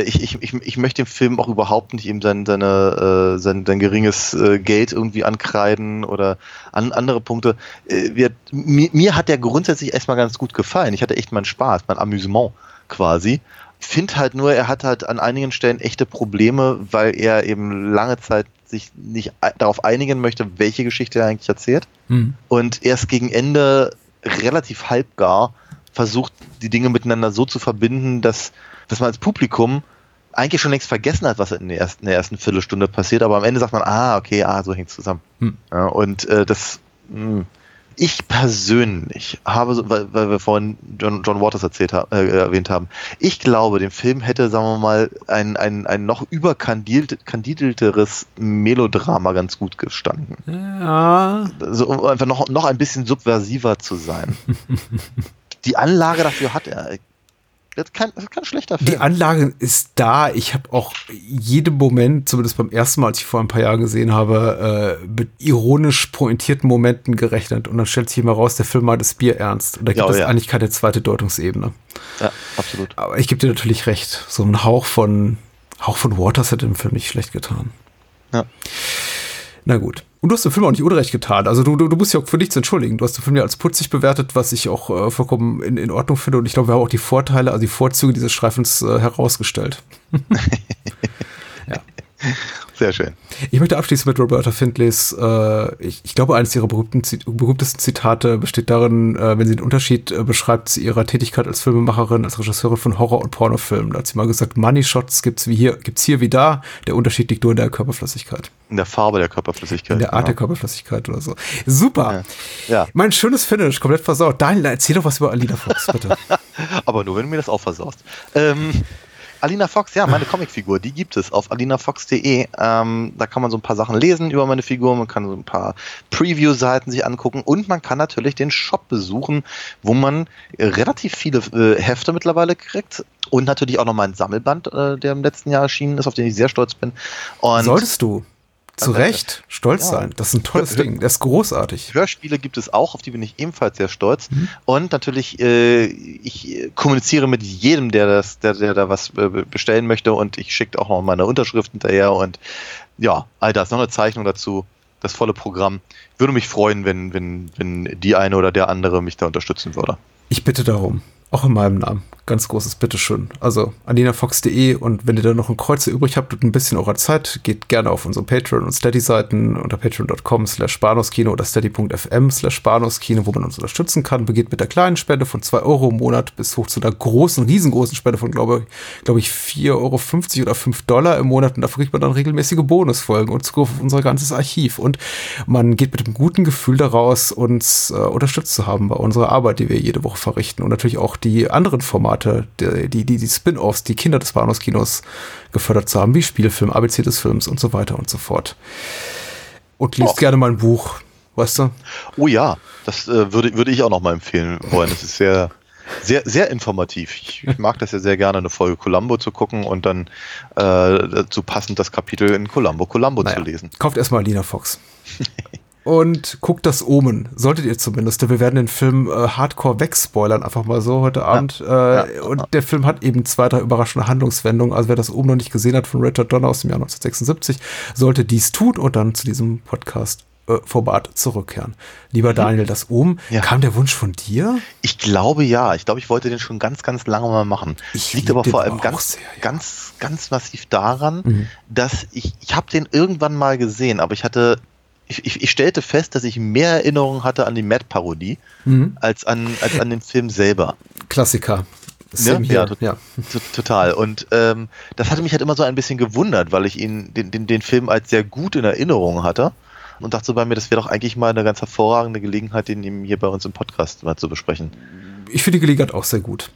ich, ich, ich, ich möchte dem Film auch überhaupt nicht eben sein, seine, äh, sein, sein geringes äh, Geld irgendwie ankreiden oder an andere Punkte. Äh, wir, mir, mir hat der grundsätzlich erstmal ganz gut gefallen. Ich hatte echt meinen Spaß, mein Amüsement quasi. Find halt nur, er hat halt an einigen Stellen echte Probleme, weil er eben lange Zeit sich nicht darauf einigen möchte, welche Geschichte er eigentlich erzählt Hm. und erst gegen Ende relativ halbgar versucht, die Dinge miteinander so zu verbinden, dass, dass man als Publikum eigentlich schon längst vergessen hat, was in der ersten, in der ersten Viertelstunde passiert, aber am Ende sagt man, ah, okay, ah, so hängt es zusammen. Hm. Ja, und äh, das, mh, ich persönlich habe, so- weil, weil wir vorhin John, John Waters erzählt ha äh, erwähnt haben, ich glaube, dem Film hätte, sagen wir mal, ein, ein, ein noch überkandidelteres Melodrama ganz gut gestanden Ja, so, um einfach noch, noch ein bisschen subversiver zu sein. die Anlage dafür hat er. Das ist kein, das ist kein schlechter Film. Die Anlage ist da. Ich habe auch jeden Moment, zumindest beim ersten Mal, als ich vor ein paar Jahren gesehen habe, äh, mit ironisch pointierten Momenten gerechnet. Und dann stellt sich immer raus, der Film meint es Bier ernst. Und da gibt Ja, es ja. eigentlich keine zweite Deutungsebene. ja, absolut. Aber ich gebe dir natürlich recht. So ein Hauch von, Hauch von Waters hätte dem Film nicht schlecht getan. Ja. Na gut. Und du hast dem Film auch nicht unrecht getan. Also du, du, du musst dich auch für nichts entschuldigen. Du hast den Film ja als putzig bewertet, was ich auch äh, vollkommen in, in Ordnung finde. Und ich glaube, wir haben auch die Vorteile, also die Vorzüge dieses Streifens äh, herausgestellt. Sehr schön. Ich möchte abschließen mit Roberta Findlays, äh, ich, ich glaube, eines ihrer berühmtesten Zitate besteht darin, äh, wenn sie den Unterschied äh, beschreibt zu ihrer Tätigkeit als Filmemacherin, als Regisseurin von Horror- und Pornofilmen. Da hat sie mal gesagt, Money Shots gibt's wie hier, gibt's hier wie da. Der Unterschied liegt nur in der Körperflüssigkeit. In der Farbe der Körperflüssigkeit. In der Art der genau. Körperflüssigkeit oder so. Super. Ja. Mein schönes Finish, komplett versaut. Daniel, erzähl doch was über Alina Fox, bitte. Aber nur, wenn du mir das auch versaust. Ähm, Alina Fox, ja, meine Comicfigur, die gibt es auf alinafox.de. Ähm, da kann man so ein paar Sachen lesen über meine Figur, man kann so ein paar Preview-Seiten sich angucken und man kann natürlich den Shop besuchen, wo man relativ viele äh, Hefte mittlerweile kriegt und natürlich auch noch mein Sammelband, äh, der im letzten Jahr erschienen ist, auf den ich sehr stolz bin. Und Solltest du zu Danke. Recht stolz Ja. sein. Das ist ein tolles Hör- Ding. Der ist großartig. Hörspiele gibt es auch, auf die bin ich ebenfalls sehr stolz. Mhm. Und natürlich, äh, ich äh, kommuniziere mit jedem, der das, der, der da was äh, bestellen möchte und ich schicke auch noch meine Unterschrift hinterher und ja, all das, noch eine Zeichnung dazu, das volle Programm. Würde mich freuen, wenn, wenn, wenn die eine oder der andere mich da unterstützen würde. Ich bitte darum. Auch in meinem Namen. Ganz großes Bitteschön. Also alinafox.de und wenn ihr da noch ein Kreuzer übrig habt und ein bisschen eurer Zeit, geht gerne auf unsere Patreon- und Steady-Seiten unter patreon.com slash Bahnhofskino oder steady.fm slash Bahnhofskino, wo man uns unterstützen kann. Begeht mit der kleinen Spende von 2 Euro im Monat bis hoch zu einer großen, riesengroßen Spende von, glaube, glaube ich, 4,50 Euro oder 5 Dollar im Monat. Und dafür kriegt man dann regelmäßige Bonusfolgen und Zugriff auf unser ganzes Archiv. Und man geht mit einem guten Gefühl daraus, uns äh, unterstützt zu haben bei unserer Arbeit, die wir jede Woche verrichten. Und natürlich auch die anderen Formate, die, die, die, die Spin-offs, die Kinder des Bahnhofskinos gefördert zu haben, wie Spielfilm, ABC des Films und so weiter und so fort. Und liest Och. gerne mein Buch, weißt du? Oh ja, das äh, würde, würde ich auch noch mal empfehlen wollen. Das ist sehr, sehr, sehr informativ. Ich, ich mag das ja sehr gerne, eine Folge Columbo zu gucken und dann äh, dazu passend das Kapitel in Columbo Columbo zu lesen. Kauft erstmal Lina Fox. und guckt das Omen. Solltet ihr zumindest. denn Wir werden den Film äh, Hardcore wegspoilern, einfach mal so heute Abend. Äh, Ja. Und der Film hat eben zwei, drei überraschende Handlungswendungen. Also wer das Omen noch nicht gesehen hat von Richard Donner aus dem Jahr 1976, sollte dies tun und dann zu diesem Podcast äh, Format zurückkehren. Lieber Daniel, das Omen, Mhm. Ja. kam der Wunsch von dir? Ich glaube ja. Ich glaube, ich wollte den schon ganz, ganz lange mal machen. Ich Liegt aber vor allem ganz, sehr, ja. ganz, ganz massiv daran, Mhm. dass ich, ich habe den irgendwann mal gesehen, aber ich hatte, ich, ich, ich stellte fest, dass ich mehr Erinnerungen hatte an die Mad-Parodie Mhm. als an, als an den Film selber. Klassiker. Ne? Ja, ja. T- Total. Und ähm, das hatte mich halt immer so ein bisschen gewundert, weil ich ihn, den, den, den Film als sehr gut in Erinnerung hatte. Und dachte so bei mir, das wäre doch eigentlich mal eine ganz hervorragende Gelegenheit, den eben hier bei uns im Podcast mal zu besprechen. Ich finde die Gelegenheit auch sehr gut.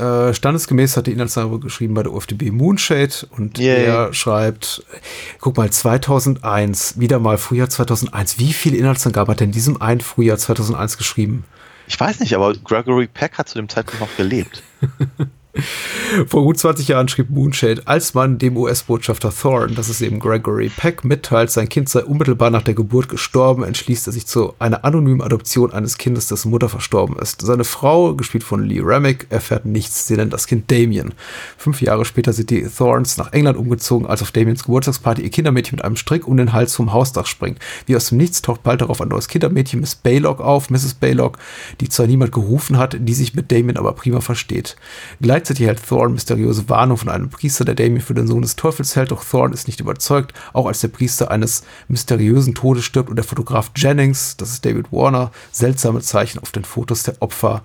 Äh, standesgemäß hat die Inhaltsangabe geschrieben bei der UFDB Moonshade und Yay. er schreibt, guck mal, 2001, wieder mal Frühjahr 2001. Wie viele Inhaltsangaben hat er in diesem einen Frühjahr 2001 geschrieben? Ich weiß nicht, aber Gregory Peck hat zu dem Zeitpunkt noch gelebt. Vor gut 20 Jahren schrieb Moonshade, als man dem US-Botschafter Thorne, das ist eben Gregory Peck, mitteilt, sein Kind sei unmittelbar nach der Geburt gestorben, entschließt er sich zu einer anonymen Adoption eines Kindes, dessen Mutter verstorben ist. Seine Frau, gespielt von Lee Remick, erfährt nichts. Sie nennt das Kind Damien. Fünf Jahre später sind die Thorns nach England umgezogen, als auf Damiens Geburtstagsparty ihr Kindermädchen mit einem Strick um den Hals vom Hausdach springt. Wie aus dem Nichts taucht bald darauf ein neues Kindermädchen, Miss Baylock, auf, Mrs. Baylock, die zwar niemand gerufen hat, die sich mit Damien aber prima versteht. Gleichzeitig erhält Thorne mysteriöse Warnung von einem Priester, der Damien für den Sohn des Teufels hält, doch Thorne ist nicht überzeugt, auch als der Priester eines mysteriösen Todes stirbt und der Fotograf Jennings, das ist David Warner, seltsame Zeichen auf den Fotos der Opfer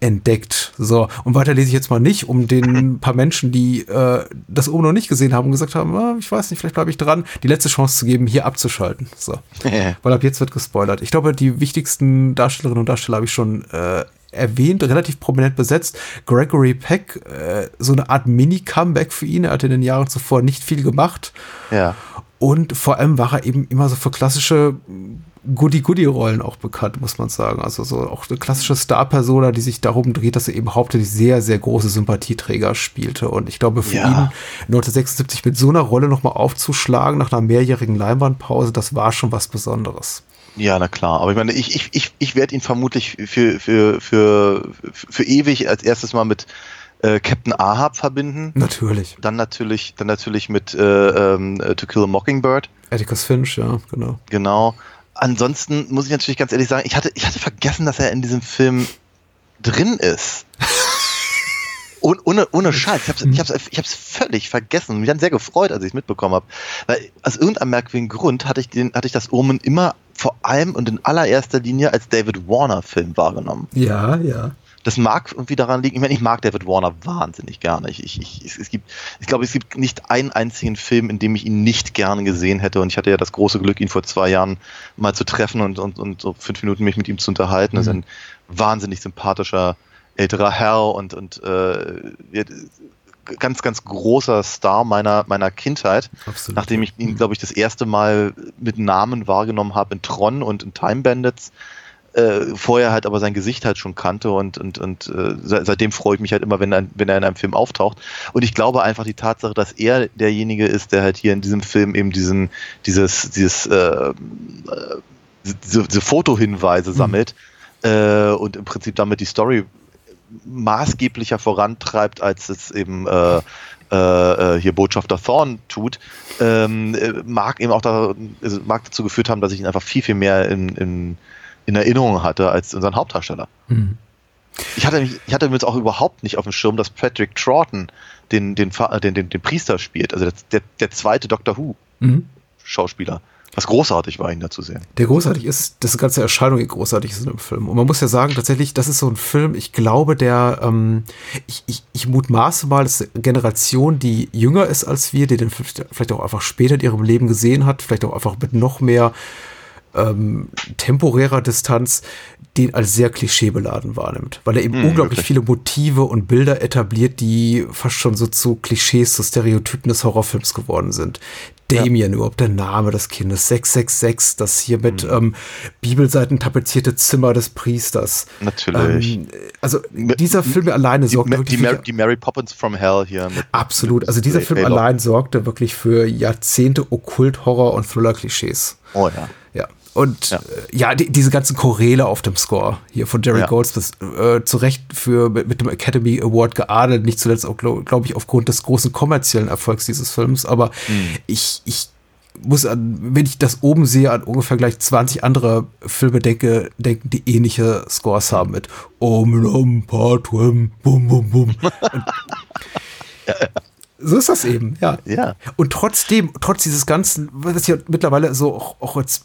entdeckt. So, und weiter lese ich jetzt mal nicht, um den paar Menschen, die äh, das oben noch nicht gesehen haben und gesagt haben, ah, ich weiß nicht, vielleicht bleibe ich dran, die letzte Chance zu geben, hier abzuschalten. So. Weil ab jetzt wird gespoilert. Ich glaube, die wichtigsten Darstellerinnen und Darsteller habe ich schon äh, erwähnt, relativ prominent besetzt. Gregory Peck, äh, so eine Art Mini-Comeback für ihn. Er hat in den Jahren zuvor nicht viel gemacht. Ja. Und vor allem war er eben immer so für klassische Goody-Goody-Rollen auch bekannt, muss man sagen. Also so auch eine klassische Star-Persona, die sich darum dreht, dass er eben hauptsächlich sehr, sehr große Sympathieträger spielte. Und ich glaube, für Ja. ihn 1976 mit so einer Rolle nochmal aufzuschlagen nach einer mehrjährigen Leinwandpause, das war schon was Besonderes. Ja, na klar. Aber ich meine, ich, ich, ich, ich werde ihn vermutlich für, für, für, für ewig als erstes mal mit äh, Captain Ahab verbinden. Natürlich. Dann natürlich, dann natürlich mit äh, äh, To Kill a Mockingbird. Atticus Finch, ja, genau. Genau. Ansonsten muss ich natürlich ganz ehrlich sagen, ich hatte, ich hatte vergessen, dass er in diesem Film drin ist. Und ohne, ohne Scheiß. Ich hab's, ich, hab's, ich hab's völlig vergessen. Mich hat sehr gefreut, als ich es mitbekommen habe. Weil aus irgendeinem merkwürdigen Grund hatte ich, den, hatte ich das Omen immer vor allem und in allererster Linie als David Warner-Film wahrgenommen. Ja, ja. Das mag irgendwie daran liegen, ich meine, ich mag David Warner wahnsinnig gerne. Ich, ich, ich, es, gibt, ich glaube, es gibt nicht einen einzigen Film, in dem ich ihn nicht gerne gesehen hätte. Und ich hatte ja das große Glück, ihn vor zwei Jahren mal zu treffen und, und, und so fünf Minuten mich mit ihm zu unterhalten. Das ist ein wahnsinnig sympathischer älterer Herr und, und äh, ganz, ganz großer Star meiner, meiner Kindheit. Absolut. Nachdem ich ihn, glaube ich, das erste Mal mit Namen wahrgenommen habe in Tron und in Time Bandits. Äh, vorher halt aber sein Gesicht halt schon kannte und, und, und äh, se- seitdem freue ich mich halt immer, wenn er, wenn er in einem Film auftaucht. Und ich glaube einfach die Tatsache, dass er derjenige ist, der halt hier in diesem Film eben diesen, dieses, dieses, äh, äh, diese, diese Fotohinweise sammelt äh, und im Prinzip damit die Story maßgeblicher vorantreibt, als es eben äh, äh, äh, hier Botschafter Thorn tut, ähm, äh, mag eben auch da, also mag dazu geführt haben, dass ich ihn einfach viel, viel mehr in, in, in Erinnerung hatte als unseren Hauptdarsteller. Mhm. Ich hatte, mich, ich hatte jetzt auch überhaupt nicht auf dem Schirm, dass Patrick Troughton den, den, den, den, den Priester spielt, also der, der, der zweite Doctor Who Mhm. Was großartig war, ihn da zu sehen. Der großartig ist, das ganze Erscheinung, die großartig ist in dem Film. Und man muss ja sagen, tatsächlich, das ist so ein Film, ich glaube, der, ähm, ich, ich, ich mutmaße mal, dass eine Generation, die jünger ist als wir, die den vielleicht auch einfach später in ihrem Leben gesehen hat, vielleicht auch einfach mit noch mehr ähm, temporärer Distanz, den als sehr klischeebeladen wahrnimmt. Weil er eben Hm, unglaublich wirklich. viele Motive und Bilder etabliert, die fast schon so zu Klischees, zu Stereotypen des Horrorfilms geworden sind. Damien, überhaupt der Name des Kindes, 666, das hier mit Hm. ähm, Bibelseiten tapezierte Zimmer des Priesters. Natürlich. Ähm, also dieser Film alleine die, sorgt Ma- wirklich die, für- Mary, die Mary Poppins from Hell hier. Mit, Absolut. Also dieser Film allein sorgte wirklich für Jahrzehnte Okkult, Horror und Thriller-Klischees. Oh ja. Und Ja. ja, äh, ja die, diese ganzen Choräle auf dem Score hier von Jerry Ja. Goldsmith äh, zu Recht für mit, mit dem Academy Award geadelt, nicht zuletzt auch, glaube glaub ich, aufgrund des großen kommerziellen Erfolgs dieses Films. Aber ich, ich muss an, wenn ich das oben sehe, an ungefähr gleich 20 andere Filme denke, denken, die ähnliche Scores haben mit Om Om Patwem, Bum Bum Bum. So ist das eben, ja. Ja. Und trotzdem, trotz dieses ganzen, was ich mittlerweile so auch, auch als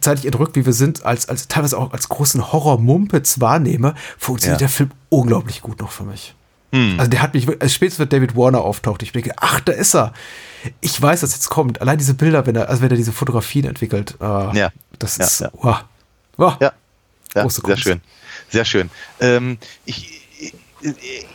zeitlich entrückt, wie wir sind, als, als teilweise auch als großen Horror-Mumpitz wahrnehme, funktioniert Ja. der Film unglaublich gut noch für mich. Hm. Also der hat mich, wirklich- als spätestens wenn David Warner auftaucht, ich denke, ach, da ist er. Ich weiß, dass jetzt kommt. Allein diese Bilder, wenn er, also wenn er diese Fotografien entwickelt, äh, Ja. das Ja, ist, ja. wow. Wow. Ja, ja Große sehr Kunst. schön. Sehr schön. Ähm, ich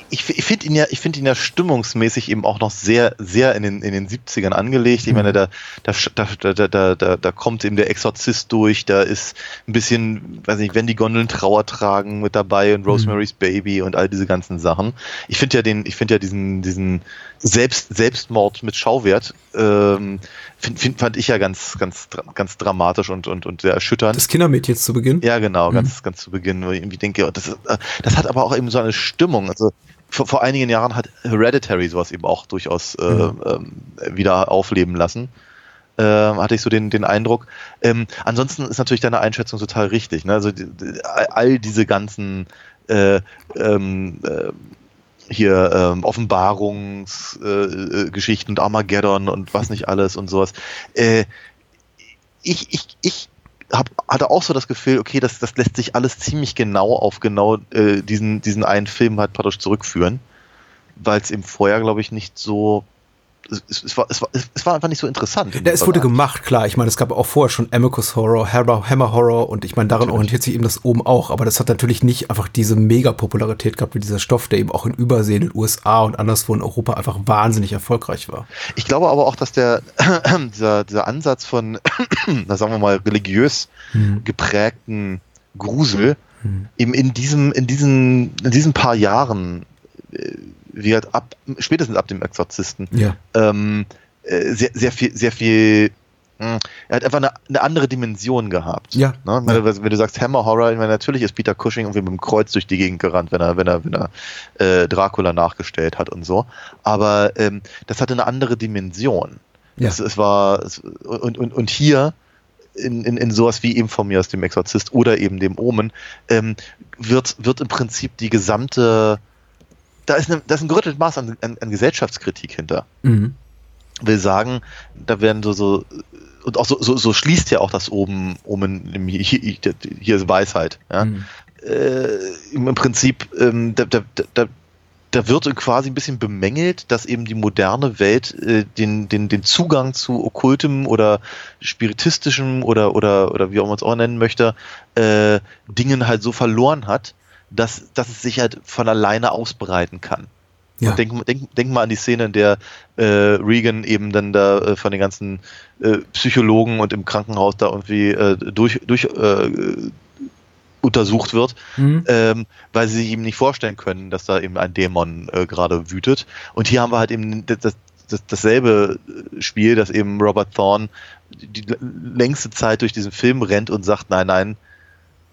ich, ich, finde ihn ja, ich finde ihn ja stimmungsmäßig eben auch noch sehr, sehr in den, in den 70ern angelegt. Ich meine, da, da, da, da, da, da, da kommt eben der Exorzist durch, da ist ein bisschen, weiß nicht, wenn die Gondeln Trauer tragen mit dabei und Rosemary's Baby und all diese ganzen Sachen. Ich finde ja den, ich finde ja diesen, diesen Selbst, Selbstmord mit Schauwert, ähm, find, find, fand ich ja ganz, ganz, ganz dramatisch und, und, und sehr erschütternd. Des Kindermädchens zu Beginn. Ja, genau, ganz, ganz zu Beginn, wo ich irgendwie denke, oh, das, ist, äh, das hat aber auch eben so eine Stimmung. Also vor, vor einigen Jahren hat Hereditary sowas eben auch durchaus äh, ähm, wieder aufleben lassen. Ähm, hatte ich so den, den Eindruck. Ähm, ansonsten ist natürlich deine Einschätzung total richtig. Ne? Also die, die, all diese ganzen äh, ähm, äh, hier ähm, Offenbarungsgeschichten äh, äh, und Armageddon und was nicht alles und sowas. Äh, ich, ich, ich hab, hatte auch so das Gefühl, okay, das, das lässt sich alles ziemlich genau auf genau äh, diesen, diesen einen Film halt praktisch zurückführen, weil es im vorher, glaube ich, nicht so. Es, es, war, es, war, es war einfach nicht so interessant. Ja, es wurde gemacht, klar. Ich meine, es gab auch vorher schon Amicus Horror, Hammer, Hammer Horror und ich meine, daran Natürlich. orientiert sich eben das oben auch. Aber das hat natürlich nicht einfach diese Mega-Popularität gehabt wie dieser Stoff, der eben auch in Übersee, in den USA und anderswo in Europa einfach wahnsinnig erfolgreich war. Ich glaube aber auch, dass der dieser, dieser Ansatz von, na sagen wir mal, religiös geprägten Grusel eben in diesem, in diesen, in diesen paar Jahren, halt ab, spätestens ab dem Exorzisten, Ja. ähm, äh, sehr, sehr viel, sehr viel, mh, er hat einfach eine, eine andere Dimension gehabt. Ja. Ne? Wenn, du, wenn du sagst Hammer Horror, ich meine, natürlich ist Peter Cushing irgendwie mit dem Kreuz durch die Gegend gerannt, wenn er, wenn er, wenn er äh, Dracula nachgestellt hat und so. Aber ähm, das hatte eine andere Dimension. Ja. Es, es war, es, und, und, und hier, in, in, in sowas wie eben von mir aus dem Exorzist oder eben dem Omen, ähm, wird, wird im Prinzip die gesamte, da ist, eine, da ist ein gerüttelt Maß an, an, an Gesellschaftskritik hinter. Mhm. Will sagen, da werden so, so und auch so, so, so schließt ja auch das oben, oben hier, hier ist Weisheit. Ja? Mhm. Äh, im, Im Prinzip, ähm, da, da, da, da wird quasi ein bisschen bemängelt, dass eben die moderne Welt äh, den, den, den Zugang zu okkultem oder spiritistischem oder, oder, oder wie auch man es auch nennen möchte, äh, Dingen halt so verloren hat, dass, dass es sich halt von alleine ausbreiten kann. Ja. Denk, denk, denk mal an die Szene, in der äh, Regan eben dann da äh, von den ganzen äh, Psychologen und im Krankenhaus da irgendwie äh, durch, durch äh, untersucht wird, Mhm. ähm, weil sie sich eben nicht vorstellen können, dass da eben ein Dämon äh, gerade wütet. Und hier haben wir halt eben das, das, das, dasselbe Spiel, dass eben Robert Thorne die längste Zeit durch diesen Film rennt und sagt, nein, nein,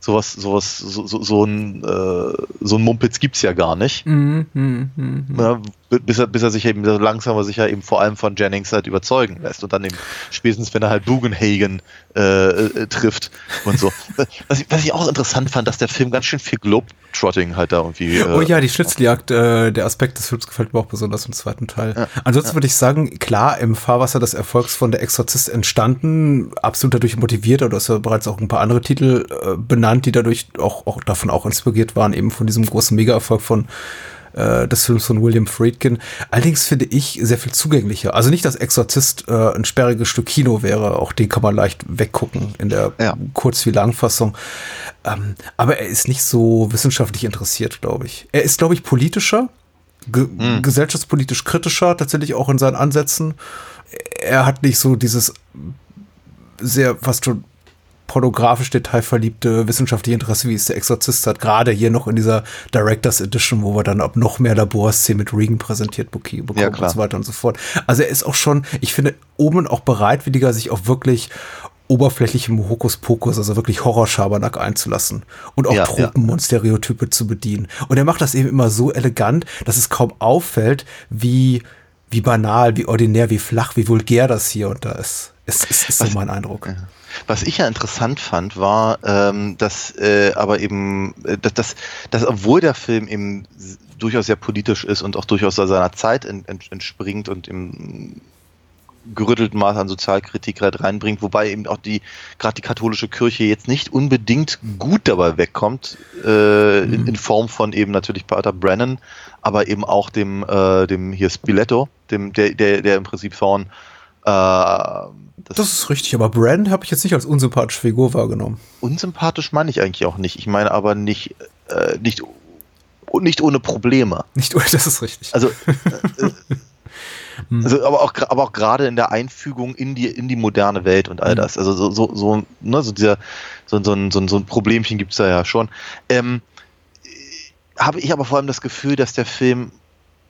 sowas, sowas, so, so, so ein, äh, so ein Mumpitz gibt's ja gar nicht. Mhm. Mhm. Mhm. Ja, bis er, bis er sich eben so langsam aber sicher eben vor allem von Jennings halt überzeugen lässt und dann eben spätestens, wenn er halt Bugenhagen äh, äh, trifft und so. Was ich, was ich auch interessant fand, dass der Film ganz schön viel Globetrotting halt da irgendwie. Äh, Oh ja, die Schnitzeljagd, äh, der Aspekt des Films gefällt mir auch besonders im zweiten Teil. Ansonsten würde ich sagen, klar, im Fahrwasser des Erfolgs von Der Exorzist entstanden, absolut dadurch motiviert, du hast ja bereits auch ein paar andere Titel äh, benannt, die dadurch auch, auch davon auch inspiriert waren, eben von diesem großen Mega-Erfolg von äh, des Films von William Friedkin. Allerdings finde ich sehr viel zugänglicher. Also nicht, dass Exorzist äh, ein sperriges Stück Kino wäre, auch den kann man leicht weggucken in der Ja. kurz- wie Langfassung. Ähm, aber er ist nicht so wissenschaftlich interessiert, glaube ich. Er ist, glaube ich, politischer, ge gesellschaftspolitisch kritischer, tatsächlich auch in seinen Ansätzen. Er hat nicht so dieses sehr fast schon pornografisch detailverliebte wissenschaftliche Interesse, wie es der Exorzist hat. Gerade hier noch in dieser Directors Edition, wo wir dann ab noch mehr Laborszenen mit Regan präsentiert bekommen Ja, und so weiter und so fort. Also er ist auch schon, ich finde, oben auch bereitwilliger, sich auch wirklich oberflächlichem Hokuspokus, also wirklich Horrorschabernack einzulassen und auch Ja, Tropen und Stereotype zu bedienen. Und er macht das eben immer so elegant, dass es kaum auffällt, wie, wie banal, wie ordinär, wie flach, wie vulgär das hier und da ist. Es ist, ist so mein Eindruck. Was ich ja interessant fand, war, ähm, dass äh, aber eben, äh, dass, dass, dass obwohl der Film eben durchaus sehr politisch ist und auch durchaus seiner Zeit en, en, entspringt und im gerüttelten Maß an Sozialkritik halt reinbringt, wobei eben auch die gerade die katholische Kirche jetzt nicht unbedingt gut dabei wegkommt, äh, in, in Form von eben natürlich Pater Brennan, aber eben auch dem, äh, dem hier Spiletto, dem, der, der, der im Prinzip Thorn das, Das ist richtig, aber Brand habe ich jetzt nicht als unsympathische Figur wahrgenommen. unsympathisch meine ich eigentlich auch nicht. Ich meine aber nicht, äh, nicht, nicht ohne Probleme. Nicht, das ist richtig. Also, äh, äh, also aber auch, aber auch gerade in der Einfügung in die, in die moderne Welt und all Mhm. das. Also so, so, so, ne, so dieser, so, so, ein, so, so ein Problemchen gibt's da ja schon. Ähm, habe ich aber vor allem das Gefühl, dass der Film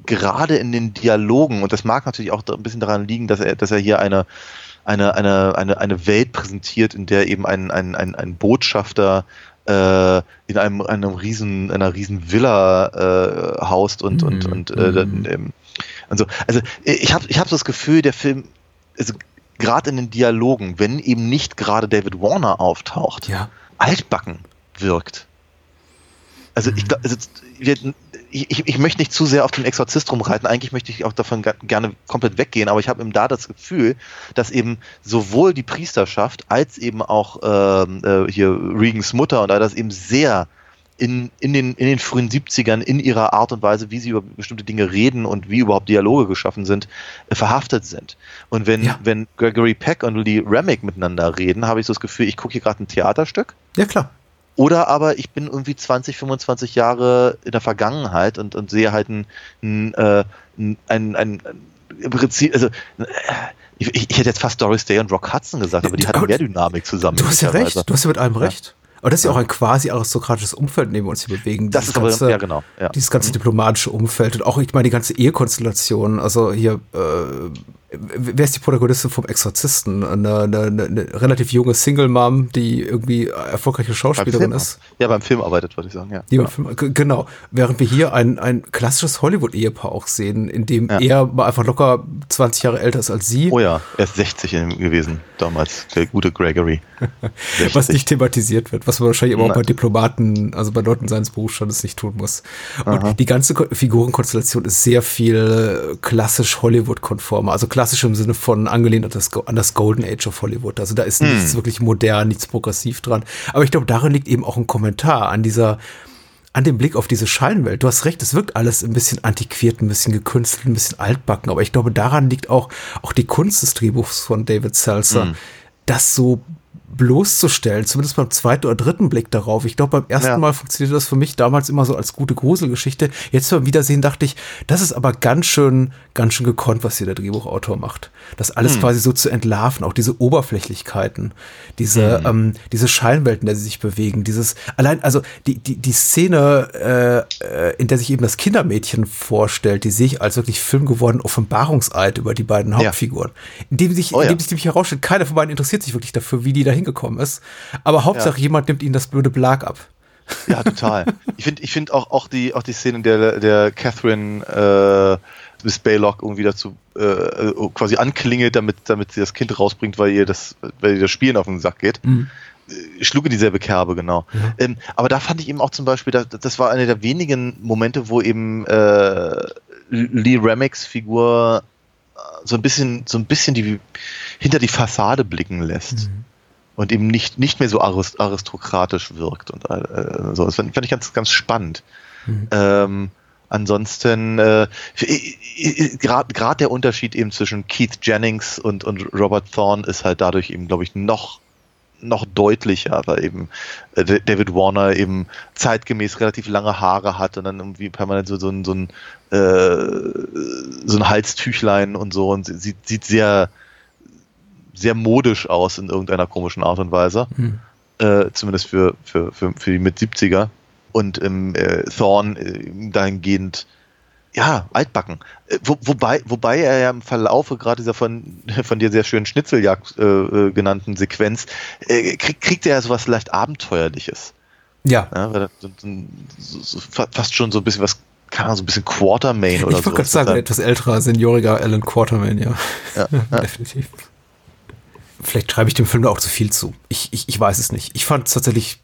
gerade in den Dialogen, und das mag natürlich auch ein bisschen daran liegen, dass er, dass er hier eine, eine, eine, eine, eine Welt präsentiert, in der eben ein, ein, ein, ein Botschafter äh, in einem, einem riesen, einer riesen Villa äh, haust und, und, Mhm. und äh, dann, ähm, und so. Also äh, ich habe ich hab so das Gefühl, der Film, also gerade in den Dialogen, wenn eben nicht gerade David Warner auftaucht, Ja. altbacken wirkt. Also ich glaube, also, ich, ich, möchte nicht zu sehr auf den Exorzist rumreiten. Eigentlich möchte ich auch davon gerne komplett weggehen, aber ich habe eben da das Gefühl, dass eben sowohl die Priesterschaft als eben auch ähm, äh, hier Regans Mutter und all das eben sehr in, in, den, in den frühen 70ern in ihrer Art und Weise, wie sie über bestimmte Dinge reden und wie überhaupt Dialoge geschaffen sind, äh, verhaftet sind. Und wenn, Ja. wenn Gregory Peck und Lee Remick miteinander reden, habe ich so das Gefühl, ich gucke hier gerade ein Theaterstück. Ja, klar. Oder aber ich bin irgendwie 20, 25 Jahre in der Vergangenheit und, und sehe halt ein, ein, äh, ein, ein, ein im Prinzip, also äh, ich, ich hätte jetzt fast Doris Day und Rock Hudson gesagt, aber die hatten mehr Dynamik zusammen. Du hast ja recht, du hast ja mit allem recht. Aber das ist ja auch ein quasi aristokratisches Umfeld, in dem wir uns hier bewegen. Das Dieses ist aber, ganze- ja genau. Ja. Dieses ganze diplomatische Umfeld und auch, ich meine, die ganze Ehekonstellation. Also hier, äh, wer ist die Protagonistin vom Exorzisten? Eine, eine, eine, relativ junge Single-Mom, die irgendwie erfolgreiche Schauspielerin ist. ja, beim Film arbeitet, würde ich sagen, ja. Die beim Film, genau. Während wir hier ein, ein klassisches Hollywood-Ehepaar auch sehen, in dem Ja. er mal einfach locker 20 Jahre älter ist als sie. Oh ja, er ist 60 in- gewesen damals, der gute Gregory. 60. was nicht thematisiert wird, was man wahrscheinlich aber auch Nein. bei Diplomaten, also bei Leuten seines Berufsstandes nicht tun muss. Und die ganze Ko- Figurenkonstellation ist sehr viel klassisch Hollywood-konform, also klassisch im Sinne von angelehnt an das, an das Golden Age of Hollywood. Also da ist nichts wirklich modern, nichts progressiv dran. Aber ich glaube, darin liegt eben auch ein Kommentar an dieser an dem Blick auf diese Scheinwelt. Du hast recht, es wirkt alles ein bisschen antiquiert, ein bisschen gekünstelt, ein bisschen altbacken, aber ich glaube, daran liegt auch, auch die Kunst des Drehbuchs von David Seltzer, das so bloßzustellen, zumindest beim zweiten oder dritten Blick darauf. Ich glaube, beim ersten Ja. Mal funktionierte das für mich damals immer so als gute Gruselgeschichte. Jetzt beim Wiedersehen dachte ich, das ist aber ganz schön, ganz schön gekonnt, was hier der Drehbuchautor macht. Das alles quasi so zu entlarven, auch diese Oberflächlichkeiten, diese, ähm, diese Scheinwelten, in der sie sich bewegen, dieses, allein, also die, die, die Szene, äh, in der sich eben das Kindermädchen vorstellt, die sehe ich als wirklich filmgewordenen Offenbarungseid über die beiden Hauptfiguren. In dem sich, Oh ja. in dem sich nämlich herausstellt, keiner von beiden interessiert sich wirklich dafür, wie die da hingekommen ist. Aber Hauptsache, jemand nimmt ihnen das blöde Belag ab. Ja, total. ich finde ich find auch, auch, die, auch die Szene, in der, der Catherine äh, Miss Baylock irgendwie dazu äh, quasi anklingelt, damit, damit sie das Kind rausbringt, weil ihr das, weil ihr das Spielen auf den Sack geht. Äh, Schlug in dieselbe Kerbe, genau. Ähm, aber da fand ich eben auch zum Beispiel, das, das war einer der wenigen Momente, wo eben äh, Lee Remicks Figur äh, so ein bisschen, so ein bisschen die hinter die Fassade blicken lässt und eben nicht, nicht mehr so arist aristokratisch wirkt und äh, so. Das fand, fand ich ganz, ganz spannend. Ähm, ansonsten äh, gerade der Unterschied eben zwischen Keith Jennings und, und Robert Thorne ist halt dadurch eben, glaube ich, noch noch deutlicher, weil eben äh, David Warner eben zeitgemäß relativ lange Haare hat und dann irgendwie permanent so, so ein, so ein, äh, so ein Halstüchlein und so und sieht, sieht sehr, sehr modisch aus in irgendeiner komischen Art und Weise. Äh, zumindest für, für, für, für die mit 70er. Und im äh, Thorn äh, dahingehend ja, altbacken. Äh, Wo, wobei, wobei er ja im Verlaufe gerade dieser von, von dir sehr schönen Schnitzeljagd äh, äh, genannten Sequenz, äh, krieg, kriegt er ja sowas leicht Abenteuerliches. Ja. Ja, weil so, so, so, fa- fast schon so ein bisschen was, keine Ahnung, so ein bisschen Quartermain oder ich so. wollte gerade sagen, etwas älterer, senioriger Alan Quarterman, ja. Ja, Definitiv. Vielleicht schreibe ich dem Film da auch zu viel zu. Ich, ich, ich weiß es nicht. Ich fand es tatsächlich,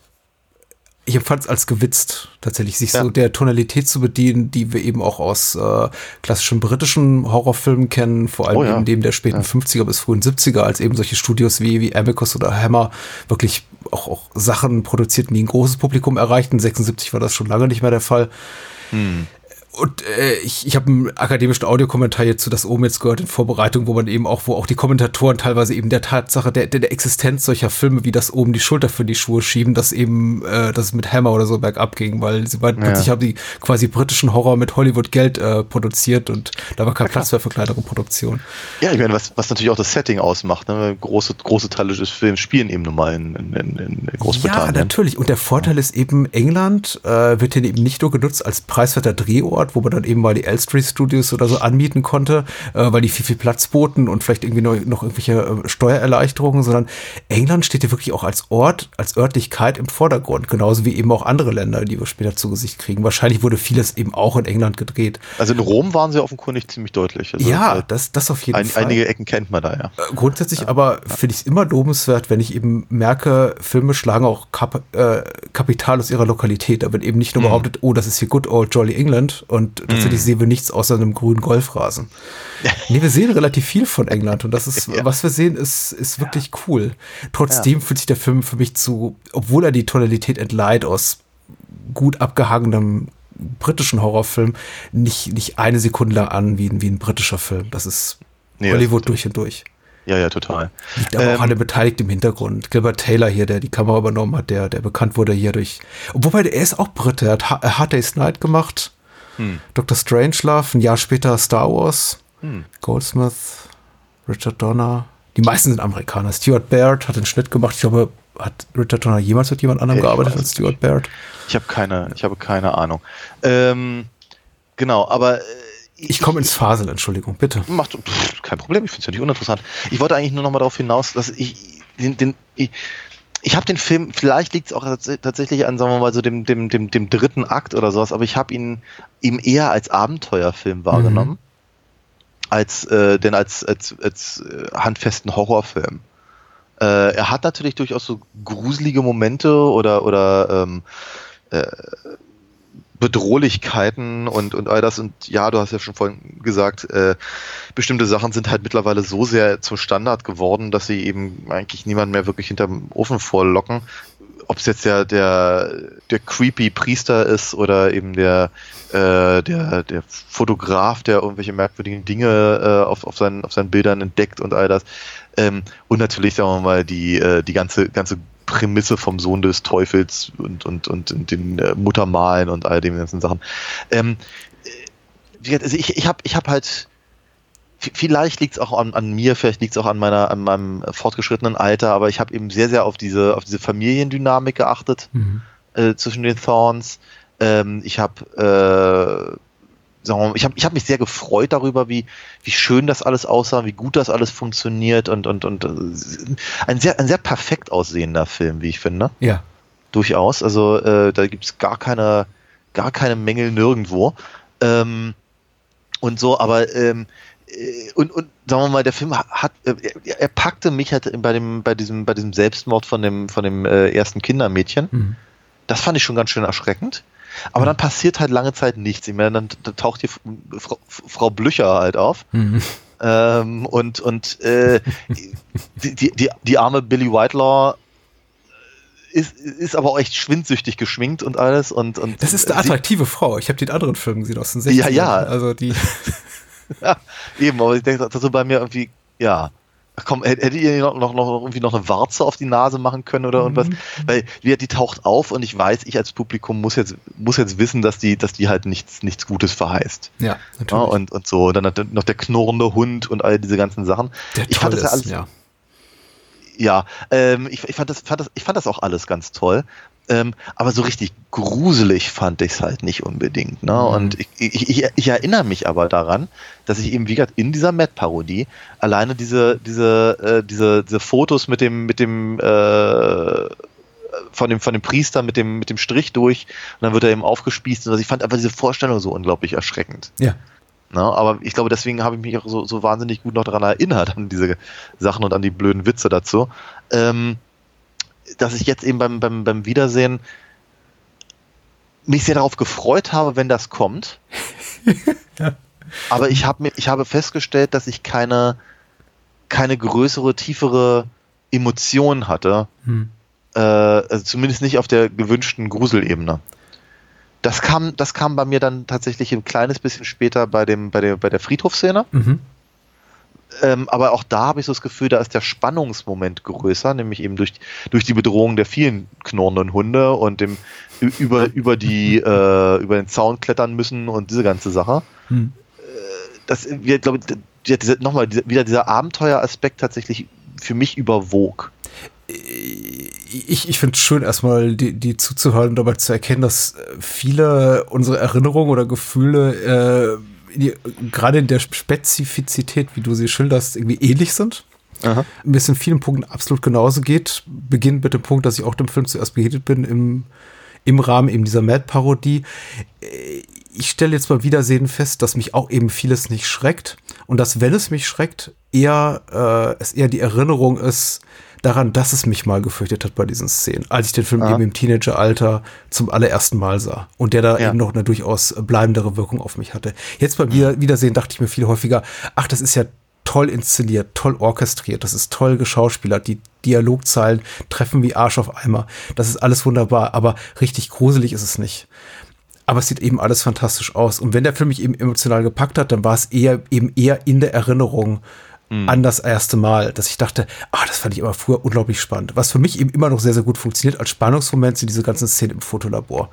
ich empfand es als gewitzt, tatsächlich, sich Ja. so der Tonalität zu bedienen, die wir eben auch aus äh, klassischen britischen Horrorfilmen kennen, vor allem Oh ja. eben dem der späten Ja. 50er bis frühen 70er, als eben solche Studios wie, wie Amicus oder Hammer wirklich auch, auch Sachen produzierten, die ein großes Publikum erreichten. 76 war das schon lange nicht mehr der Fall. Und äh, ich, ich habe einen akademischen Audiokommentar jetzt zu das oben jetzt gehört in Vorbereitung, wo man eben auch, wo auch die Kommentatoren teilweise eben der Tatsache der, der, Existenz solcher Filme wie das oben die Schulter für die Schuhe schieben, dass eben äh, das mit Hammer oder so bergab ging, weil sie meinten, Ja. plötzlich haben die quasi britischen Horror mit Hollywood Geld äh, produziert und da war kein Platz mehr für kleinere Produktionen. Ja, ich meine, was, was natürlich auch das Setting ausmacht. Ne? Große, große Teile des Films spielen eben nun mal in, in, in, in Ja, Großbritannien. natürlich. Und der Vorteil ist eben, England äh, wird hier eben nicht nur genutzt als preiswerter Drehort, wo man dann eben mal die Elstree Studios oder so anmieten konnte, äh, weil die viel, viel Platz boten und vielleicht irgendwie noch, noch irgendwelche äh, Steuererleichterungen, sondern England steht hier wirklich auch als Ort, als Örtlichkeit im Vordergrund, genauso wie eben auch andere Länder, die wir später zu Gesicht kriegen. Wahrscheinlich wurde vieles eben auch in England gedreht. Also in Rom waren sie offenkundig ziemlich deutlich. Also ja, äh, das, das auf jeden ein, Fall. einige Ecken kennt man da ja. Äh, Grundsätzlich aber finde ich es immer lobenswert, wenn ich eben merke, Filme schlagen auch Kap äh, Kapital aus ihrer Lokalität. Da wird eben nicht nur behauptet, oh, das ist hier good old jolly England und tatsächlich sehen wir nichts außer einem grünen Golfrasen. nee, wir sehen relativ viel von England und das ist, Ja. was wir sehen, ist, ist wirklich cool. Trotzdem fühlt sich der Film für mich zu, obwohl er die Tonalität entleiht aus gut abgehangenem britischen Horrorfilm, nicht, nicht eine Sekunde lang an wie, ein- wie ein britischer Film. Das ist Nee, Hollywood das- durch und durch. Ja, ja, total. Liegt aber auch Ähm, alle beteiligt im Hintergrund. Gilbert Taylor hier, der die Kamera übernommen hat, der, der bekannt wurde hier durch. Wobei, er ist auch Brite. Er hat Hard Day's Night gemacht. Hm. Dr. Strangelove, ein Jahr später Star Wars. Hm. Goldsmith, Richard Donner. Die meisten sind Amerikaner. Stuart Baird hat den Schnitt gemacht. Ich glaube, hat Richard Donner jemals mit jemand anderem Ich gearbeitet als Stuart Baird? Ich habe keine, ich habe keine Ahnung. Ähm, genau, aber äh, Ich komme ins Faseln, Entschuldigung, bitte. Macht pff, kein Problem, ich finde es ja nicht uninteressant. Ich wollte eigentlich nur noch mal darauf hinaus, dass ich den, den ich, ich habe den Film, vielleicht liegt es auch tats tatsächlich an, sagen wir mal, so dem, dem, dem, dem dritten Akt oder sowas, aber ich habe ihn ihm eher als Abenteuerfilm wahrgenommen, als äh, denn als, als, als äh, handfesten Horrorfilm. Äh, er hat natürlich durchaus so gruselige Momente oder, oder ähm, äh, Bedrohlichkeiten und, und all das. Und ja, du hast ja schon vorhin gesagt, äh, bestimmte Sachen sind halt mittlerweile so sehr zum Standard geworden, dass sie eben eigentlich niemand mehr wirklich hinterm Ofen vorlocken. Ob es jetzt der, der, der creepy Priester ist oder eben der, äh, der, der Fotograf, der irgendwelche merkwürdigen Dinge äh, auf, auf, seinen, auf seinen Bildern entdeckt und all das. Ähm, und natürlich, sagen wir mal, die, äh, die ganze, ganze Prämisse vom Sohn des Teufels und, und, und, und den äh, Muttermalen und all den ganzen Sachen. Ähm, äh, wie gesagt, also ich, ich habe ich hab halt, vielleicht liegt es auch an, an mir, vielleicht liegt es auch an meiner, an meinem fortgeschrittenen Alter, aber ich habe eben sehr, sehr auf diese, auf diese Familiendynamik geachtet Mhm. äh, zwischen den Thorns. Ähm, ich habe äh, sagen ich habe ich hab mich sehr gefreut darüber, wie, wie schön das alles aussah, wie gut das alles funktioniert und, und, und äh, ein sehr, ein sehr perfekt aussehender Film, wie ich finde. Ja. Durchaus. Also äh, da gibt's gar keine, gar keine Mängel nirgendwo. Ähm, und so, aber ähm, äh, und, und sagen wir mal, der Film hat, äh, er, er packte mich halt bei dem, bei diesem, bei diesem Selbstmord von dem, von dem äh, ersten Kindermädchen. Mhm. Das fand ich schon ganz schön erschreckend. Aber dann passiert halt lange Zeit nichts. Ich meine, dann, dann taucht hier Frau, Frau Blücher halt auf. Mhm. Ähm, und und äh, die, die, die, die arme Billy Whitelaw ist, ist aber auch echt schwindsüchtig geschminkt und alles. Und, und Das ist eine sie- attraktive Frau. Ich habe den anderen Film gesehen aus den 60ern. Ja, ja. Also die. Ja, eben, aber ich denke, das so bei mir irgendwie, ja. Ach komm, hätt- hättet ihr noch, noch, noch irgendwie noch eine Warze auf die Nase machen können oder irgendwas? Weil wie, die taucht auf und ich weiß, ich als Publikum muss jetzt, muss jetzt wissen, dass die, dass die halt nichts, nichts Gutes verheißt. Ja, Ja, natürlich. und, und so. Dann hat noch der knurrende Hund und all diese ganzen Sachen. der ich fand das ja alles, ja. Ja, ähm, ich, ich, fand das, fand das, ich fand das auch alles ganz toll. Ähm, aber so richtig gruselig fand ich es halt nicht unbedingt. Ne? Und ich, ich, ich, ich erinnere mich aber daran, dass ich eben, wie gesagt, in dieser Matt-Parodie alleine diese, diese, äh, diese, diese Fotos mit dem, mit dem, äh, von dem, von dem Priester mit dem, mit dem Strich durch und dann wird er eben aufgespießt. Und also ich fand einfach diese Vorstellung so unglaublich erschreckend. Ja. Na, aber ich glaube, deswegen habe ich mich auch so, so wahnsinnig gut noch daran erinnert, an diese Sachen und an die blöden Witze dazu. Ähm, dass ich jetzt eben beim, beim, beim Wiedersehen mich sehr darauf gefreut habe, wenn das kommt. Ja. Aber ich habe mir, ich habe festgestellt, dass ich keine, keine größere, tiefere Emotion hatte. Hm. Äh, also zumindest nicht auf der gewünschten Gruselebene. Das kam, das kam bei mir dann tatsächlich ein kleines bisschen später bei dem, bei der, bei der Friedhofsszene. Mhm. Ähm, aber auch da habe ich so das Gefühl, da ist der Spannungsmoment größer, nämlich eben durch, durch die Bedrohung der vielen knurrenden Hunde und dem über, über die, äh, über den Zaun klettern müssen und diese ganze Sache. Hm. Das, wir, glaube ich, nochmal, wieder dieser Abenteueraspekt tatsächlich für mich überwog. ich, ich finde es schön, erstmal die, die zuzuhören und dabei zu erkennen, dass äh, viele unsere Erinnerungen oder Gefühle äh, gerade in der Spezifizität, wie du sie schilderst, irgendwie ähnlich sind. Aha. Mir es in vielen Punkten absolut genauso geht. Beginnt mit dem Punkt, dass ich auch dem Film zuerst begegnet bin im, im Rahmen eben dieser Mad-Parodie. Äh, Ich stelle jetzt beim Wiedersehen fest, dass mich auch eben vieles nicht schreckt und dass, wenn es mich schreckt, eher äh, es eher die Erinnerung ist daran, dass es mich mal gefürchtet hat bei diesen Szenen, als ich den Film Aha. eben im Teenageralter zum allerersten Mal sah und der da Ja. eben noch eine durchaus bleibendere Wirkung auf mich hatte. Jetzt beim Wieder Wiedersehen dachte ich mir viel häufiger, ach, das ist ja toll inszeniert, toll orchestriert, das ist toll geschauspielert, die Dialogzeilen treffen wie Arsch auf Eimer. Das ist alles wunderbar, aber richtig gruselig ist es nicht. Aber es sieht eben alles fantastisch aus. Und wenn der Film mich eben emotional gepackt hat, dann war es eher eben eher in der Erinnerung an das erste Mal, dass ich dachte, ah, das fand ich aber früher unglaublich spannend. Was für mich eben immer noch sehr, sehr gut funktioniert als Spannungsmoment sind diese ganzen Szenen im Fotolabor.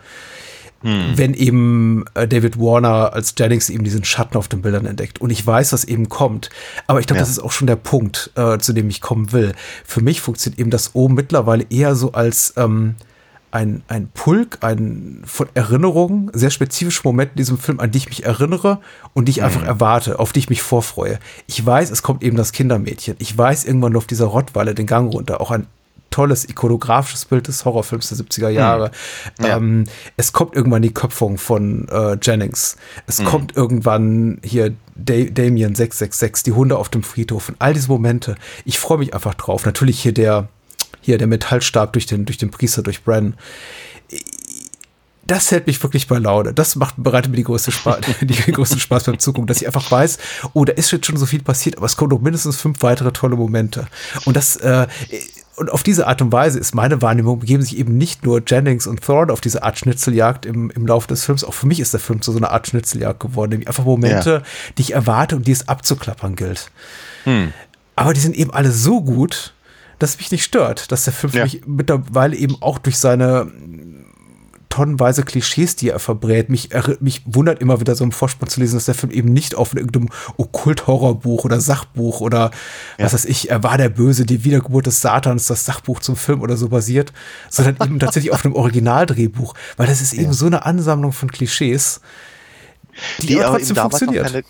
Wenn eben äh, David Warner als Jennings eben diesen Schatten auf den Bildern entdeckt. Und ich weiß, was eben kommt. Aber ich glaube, Ja. das ist auch schon der Punkt, äh, zu dem ich kommen will. Für mich funktioniert eben das O mittlerweile eher so als ähm, ein, ein Pulk ein, von Erinnerungen, sehr spezifische Momente in diesem Film, an die ich mich erinnere und die ich einfach erwarte, auf die ich mich vorfreue. Ich weiß, es kommt eben das Kindermädchen. Ich weiß, irgendwann läuft dieser Rottweiler den Gang runter. Auch ein tolles ikonografisches Bild des Horrorfilms der 70er Jahre. Ja. Ähm, es kommt irgendwann die Köpfung von äh, Jennings. Es kommt irgendwann hier da Damien 666, die Hunde auf dem Friedhof und all diese Momente. Ich freue mich einfach drauf. Natürlich hier der, hier der Metallstab durch den, durch den Priester, durch Bren. Das hält mich wirklich bei Laune. Das macht, bereitet mir die größte Spaß, die größten Spaß beim Zugucken, dass ich einfach weiß, oh, da ist jetzt schon so viel passiert, aber es kommen noch mindestens fünf weitere tolle Momente. Und das, äh, und auf diese Art und Weise ist meine Wahrnehmung, begeben sich eben nicht nur Jennings und Thorne auf diese Art Schnitzeljagd im, im Laufe des Films, auch für mich ist der Film zu so einer Art Schnitzeljagd geworden, nämlich einfach Momente, die ich erwarte und die es abzuklappern gilt. Aber die sind eben alle so gut, dass mich nicht stört, dass der Film Ja. mich mittlerweile eben auch durch seine tonnenweise Klischees, die er verbrät. Mich, mich wundert immer wieder so im Vorspann zu lesen, dass der Film eben nicht auf irgendeinem Okkult-Horrorbuch oder Sachbuch oder was weiß ich, er war der Böse, die Wiedergeburt des Satans, das Sachbuch zum Film oder so basiert, sondern eben tatsächlich auf einem Originaldrehbuch, weil das ist eben so eine Ansammlung von Klischees, die, aber trotzdem funktioniert.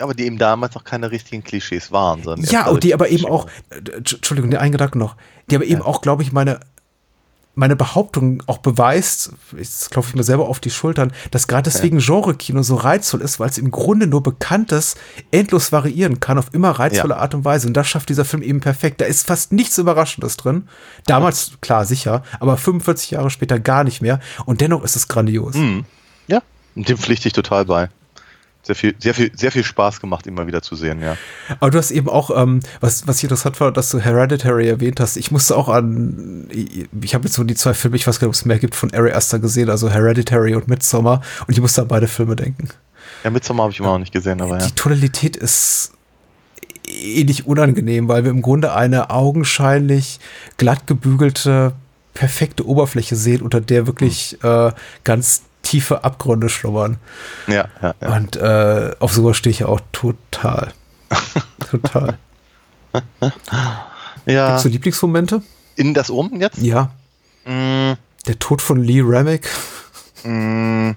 Aber die eben damals noch keine richtigen Klischees waren. Sondern Ja, und die aber eben auch, äh, Entschuldigung, der einen Gedanken noch, die aber eben auch, glaube ich, meine, meine Behauptung auch beweist, jetzt klopfe ich mir selber auf die Schultern, dass gerade deswegen Genre-Kino so reizvoll ist, weil es im Grunde nur Bekanntes endlos variieren kann auf immer reizvolle Art und Weise. Und das schafft dieser Film eben perfekt. Da ist fast nichts Überraschendes drin. Damals, klar, sicher, aber 45 Jahre später gar nicht mehr. Und dennoch ist es grandios. Mhm. Ja, und dem pflichte ich total bei. Sehr viel, sehr viel, sehr viel Spaß gemacht, immer wieder zu sehen, ja. Aber du hast eben auch, ähm, was, was ich interessant war, dass du Hereditary erwähnt hast. Ich musste auch an, ich, habe jetzt so die zwei Filme, ich weiß gar nicht, ob es mehr gibt, von Ari Aster gesehen, also Hereditary und Midsommar. Und ich musste an beide Filme denken. Ja, Midsommar habe ich immer noch nicht gesehen, aber ja. Die Tonalität ist ähnlich unangenehm, weil wir im Grunde eine augenscheinlich glatt gebügelte, perfekte Oberfläche sehen, unter der wirklich äh, ganz tiefe Abgründe schlummern. Ja, ja, ja. Und äh, auf sowas stehe ich auch total. total. Ja. Gibt's so Lieblingsmomente? In das Omen jetzt? Ja. Mm, Der Tod von Lee Remick. mm,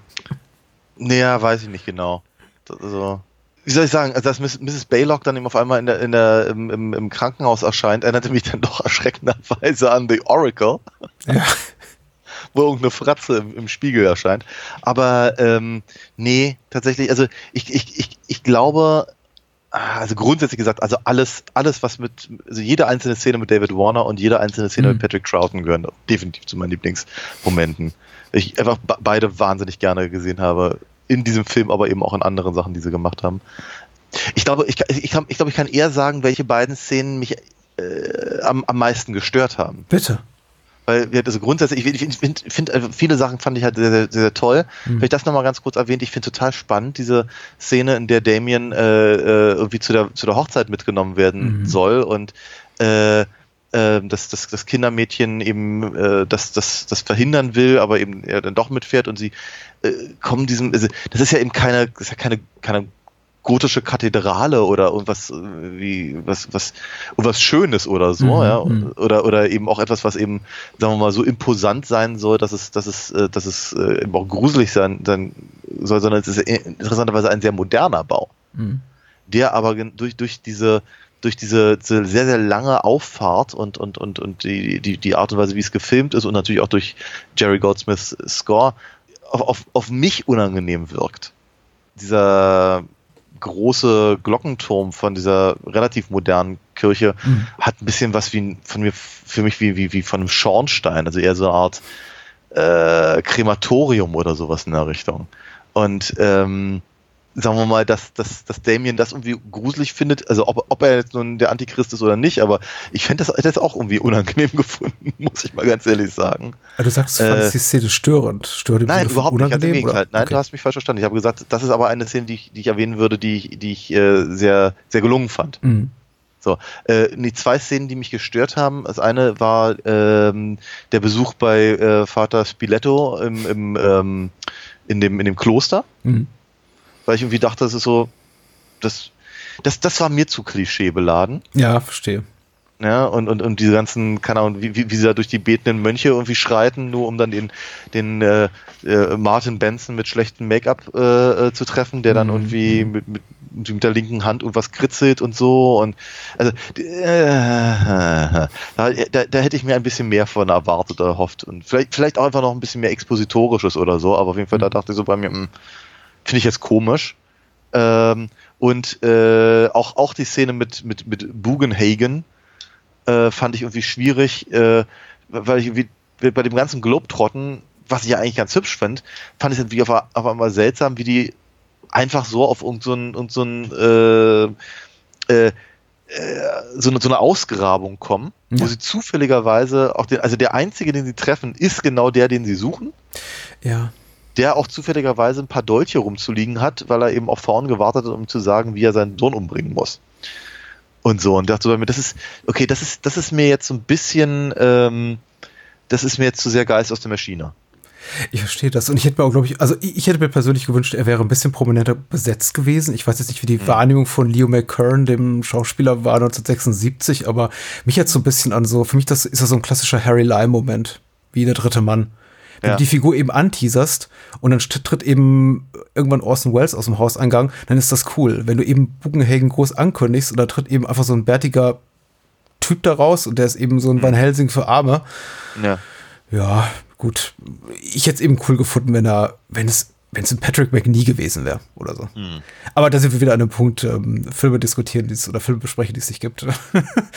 naja, weiß ich nicht genau. Also, wie soll ich sagen, also dass Mrs. Baylock dann eben auf einmal in der, in der, im, im, im Krankenhaus erscheint, erinnerte mich dann doch erschreckenderweise an The Oracle. Ja. wo irgendeine Fratze im, im Spiegel erscheint. Aber ähm, nee, tatsächlich, also ich, ich, ich, ich glaube, ah, also grundsätzlich gesagt, also alles, alles, was mit, also jede einzelne Szene mit David Warner und jede einzelne Szene Mhm. mit Patrick Troughton gehören definitiv zu meinen Lieblingsmomenten. Ich einfach be- beide wahnsinnig gerne gesehen habe. In diesem Film, aber eben auch in anderen Sachen, die sie gemacht haben. Ich glaube, ich, kann- ich, kann, ich, glaube, ich kann eher sagen, welche beiden Szenen mich äh, am, am meisten gestört haben. Bitte. Weil also grundsätzlich, ich finde, find, also viele Sachen fand ich halt sehr, sehr, sehr toll. Mhm. Vielleicht das nochmal ganz kurz erwähnt, ich finde total spannend, diese Szene, in der Damien äh, äh, irgendwie zu der, zu der Hochzeit mitgenommen werden Mhm. soll und äh, äh, das, das, das Kindermädchen eben äh, das, das, das verhindern will, aber eben er dann doch mitfährt und sie äh, kommen diesem, also das ist ja eben keine, das ist ja keine, keine gotische Kathedrale oder irgendwas äh, wie was was was Schönes oder so, Mhm, ja, mhm. oder oder eben auch etwas, was eben sagen wir mal so imposant sein soll, dass es dass es äh, dass es äh, eben auch gruselig sein, sein soll, sondern es ist interessanterweise ein sehr moderner Bau, Mhm. der aber durch durch diese durch diese, diese sehr sehr lange Auffahrt und und und und die die die Art und Weise, wie es gefilmt ist und natürlich auch durch Jerry Goldsmiths Score auf, auf, auf mich unangenehm wirkt. Dieser große Glockenturm von dieser relativ modernen Kirche Mhm. hat ein bisschen was wie von mir für mich wie, wie, wie von einem Schornstein, also eher so eine Art äh, Krematorium oder sowas in der Richtung. Und ähm, sagen wir mal, dass, dass, dass Damien das irgendwie gruselig findet, also ob, ob er jetzt nun der Antichrist ist oder nicht, aber ich fände das, das auch irgendwie unangenehm gefunden, muss ich mal ganz ehrlich sagen. Ah, Du sagst, du Äh, fandest die Szene störend. Stört Nein, überhaupt nicht, oder? Nein, Okay. du hast mich falsch verstanden. Ich habe gesagt, das ist aber eine Szene, die ich, die ich erwähnen würde, die ich, die ich äh, sehr, sehr gelungen fand. Mhm. So, äh, die zwei Szenen, die mich gestört haben. Das eine war ähm, der Besuch bei äh, Vater Spiletto im, im, ähm, in, dem, in dem Kloster, Mhm. Weil ich irgendwie dachte, das ist so, das, das, das war mir zu klischeebeladen. Ja, verstehe. Ja, und, und, und diese ganzen, keine Ahnung, wie, wie, wie sie da durch die betenden Mönche irgendwie schreiten, nur um dann den, den äh, äh, Martin Benson mit schlechtem Make-up äh, äh, zu treffen, der dann Mhm. irgendwie mit, mit, mit der linken Hand irgendwas kritzelt und so. Und also äh, da, da, da hätte ich mir ein bisschen mehr von erwartet oder erhofft. Und vielleicht, vielleicht auch einfach noch ein bisschen mehr Expositorisches oder so, aber auf jeden Fall, da Mhm. dachte ich so bei mir, hm, finde ich jetzt komisch. Ähm, und äh, auch, auch die Szene mit, mit, mit Bugenhagen äh, fand ich irgendwie schwierig, äh, weil ich irgendwie bei dem ganzen Globetrotten, was ich ja eigentlich ganz hübsch finde, fand ich es irgendwie auf, auf einmal seltsam, wie die einfach so auf irgendeinen irgend so äh, äh, äh, so, eine, so eine Ausgrabung kommen, wo Ja. sie zufälligerweise auch den, also der einzige, den sie treffen, ist genau der, den sie suchen Ja. Der auch zufälligerweise ein paar Dolche rumzuliegen hat, weil er eben auf Thorn gewartet hat, um zu sagen, wie er seinen Sohn umbringen muss. Und so, und dachte so bei mir, das ist, okay, das ist, das ist mir jetzt so ein bisschen, ähm, das ist mir jetzt zu sehr Geist aus der Maschine. Ich verstehe das. Und ich hätte mir auch, glaube ich, also ich, ich hätte mir persönlich gewünscht, er wäre ein bisschen prominenter besetzt gewesen. Ich weiß jetzt nicht, wie die Mhm. Wahrnehmung von Leo McKern, dem Schauspieler, war 1976, aber mich hat so ein bisschen an so, für mich das ist das so ein klassischer Harry Lime-Moment, wie der dritte Mann. Wenn Ja. du die Figur eben anteaserst und dann tritt eben irgendwann Orson Welles aus dem Hauseingang, dann ist das cool. Wenn du eben Bugenhagen groß ankündigst und da tritt eben einfach so ein bärtiger Typ da raus und der ist eben so ein Van Helsing für Arme, Ja. ja, gut. Ich hätte es eben cool gefunden, wenn er, wenn es, wenn es ein Patrick McNee gewesen wäre oder so. Aber da sind wir wieder an einem Punkt, ähm, Filme diskutieren die es, oder Filme besprechen, die es nicht gibt.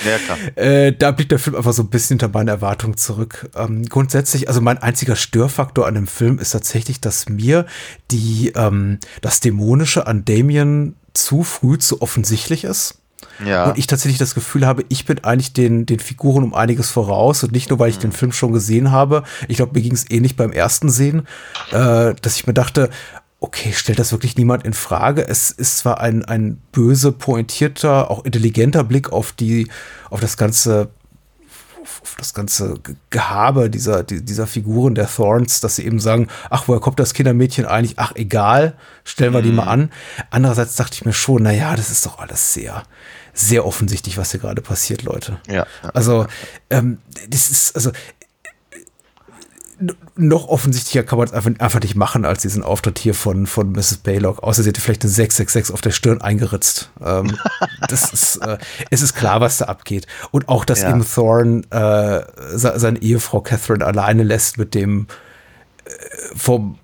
Ja, klar. äh, da blieb der Film einfach so ein bisschen hinter meinen Erwartungen zurück. Ähm, grundsätzlich, also mein einziger Störfaktor an dem Film ist tatsächlich, dass mir die, ähm, das Dämonische an Damien zu früh zu offensichtlich ist. Ja. Und ich tatsächlich das Gefühl habe, ich bin eigentlich den, den Figuren um einiges voraus und nicht nur, weil ich den Film schon gesehen habe. Ich glaube, mir ging es ähnlich beim ersten Sehen, äh, dass ich mir dachte, okay, stellt das wirklich niemand in Frage? Es ist zwar ein, ein böse, pointierter, auch intelligenter Blick auf die, auf das ganze auf das ganze Ge- Gehabe dieser, die- dieser Figuren der Thorns, dass sie eben sagen, ach, woher kommt das Kindermädchen eigentlich? Ach, egal, stellen wir die mal an. Andererseits dachte ich mir schon, na ja, das ist doch alles sehr, sehr offensichtlich, was hier gerade passiert, Leute. Ja. Also, ähm, das ist, also, noch offensichtlicher kann man es einfach, einfach nicht machen als diesen Auftritt hier von, von Mrs. Baylock. Außer sie hätte vielleicht eine 666 auf der Stirn eingeritzt. Ähm, das ist, äh, es ist klar, was da abgeht. Und auch, dass Ja. eben Thorne äh, se- seine Ehefrau Catherine alleine lässt mit dem äh, vom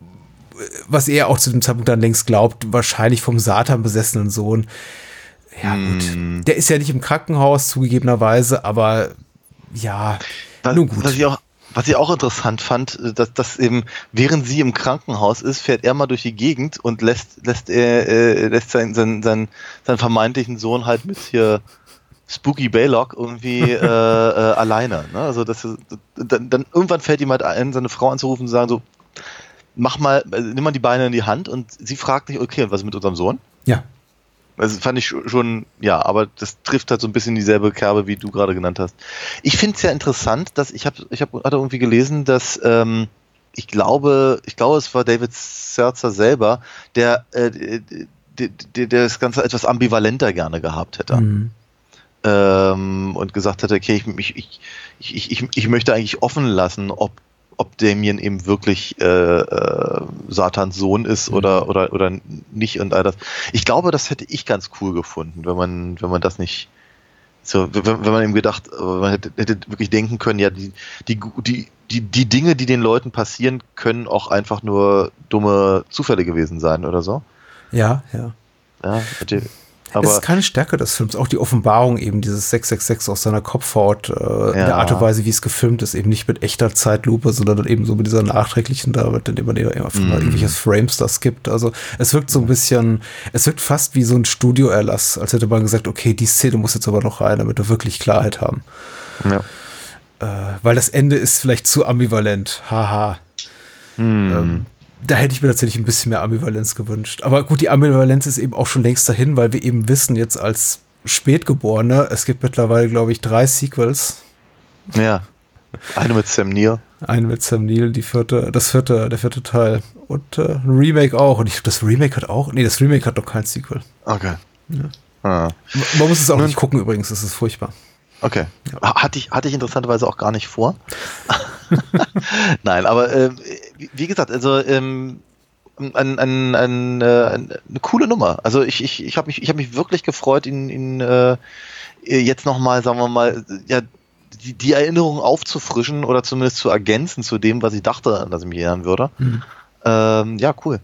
was er auch zu dem Zeitpunkt dann längst glaubt, wahrscheinlich vom Satan besessenen Sohn. Ja, gut. Der ist ja nicht im Krankenhaus, zugegebenerweise, aber ja, Was, nun gut. Was ich auch was ich auch interessant fand, äh, dass, dass eben, während sie im Krankenhaus ist, fährt er mal durch die Gegend und lässt, lässt er, äh, lässt seinen, seinen, seinen, seinen vermeintlichen Sohn halt mit hier Spooky Baylock irgendwie äh, äh, alleine. Ne? Also das dann, dann irgendwann fällt ihm halt ein, seine Frau anzurufen und zu sagen so, mach mal, äh, nimm mal die Beine in die Hand und sie fragt nicht, okay, und was ist mit unserem Sohn? ja. Also fand ich schon, ja, aber das trifft halt so ein bisschen dieselbe Kerbe, wie du gerade genannt hast. Ich finde es ja interessant, dass ich habe, ich habe hatte irgendwie gelesen, dass ähm, ich glaube, ich glaube, es war David Serzer selber, der, äh, der, der, der das Ganze etwas ambivalenter gerne gehabt hätte. Mhm. Ähm, und gesagt hätte, okay, ich, ich, ich, ich, ich, ich möchte eigentlich offen lassen, ob ob Damien eben wirklich äh, äh, Satans Sohn ist oder, oder, oder nicht und all das. Ich glaube, das hätte ich ganz cool gefunden, wenn man, wenn man das nicht so, wenn, wenn man eben gedacht, äh, man hätte, hätte wirklich denken können, ja, die, die, die, die, die Dinge, die den Leuten passieren, können auch einfach nur dumme Zufälle gewesen sein oder so. Ja, ja. Ja, hätte, es aber ist keine Stärke des Films, auch die Offenbarung eben dieses 666 aus seiner Kopfhaut, äh, in der Art und Weise, wie es gefilmt ist, eben nicht mit echter Zeitlupe, sondern dann eben so mit dieser nachträglichen, da man eben einfach mal irgendwelches Frames das gibt. Also es wirkt so ein bisschen, es wirkt fast wie so ein Studioerlass, als hätte man gesagt, okay, die Szene muss jetzt aber noch rein, damit wir wirklich Klarheit haben. ja. Äh, weil das Ende ist vielleicht zu ambivalent. Haha. Ähm, da hätte ich mir tatsächlich ein bisschen mehr Ambivalenz gewünscht. Aber gut, die Ambivalenz ist eben auch schon längst dahin, weil wir eben wissen jetzt als Spätgeborene, es gibt mittlerweile, glaube ich, drei Sequels. ja. Eine mit Sam Neill. Einen mit Sam Neill, die vierte, das vierte, der vierte Teil. Und äh, ein Remake auch. Und ich glaube, das Remake hat auch. Nee, das Remake hat noch kein Sequel. Okay. Ah. Man muss es auch nicht gucken übrigens, es ist furchtbar. Okay. Hatte ich, hatte ich interessanterweise auch gar nicht vor. Nein, aber äh, wie, gesagt, also ähm, ein, ein, ein, äh, eine coole Nummer. Also ich, ich, ich habe mich, ich hab mich wirklich gefreut, ihn, ihn äh, jetzt nochmal, sagen wir mal, ja, die, die Erinnerung aufzufrischen oder zumindest zu ergänzen zu dem, was ich dachte, an das ich mich erinnern würde. Ähm, ja, cool.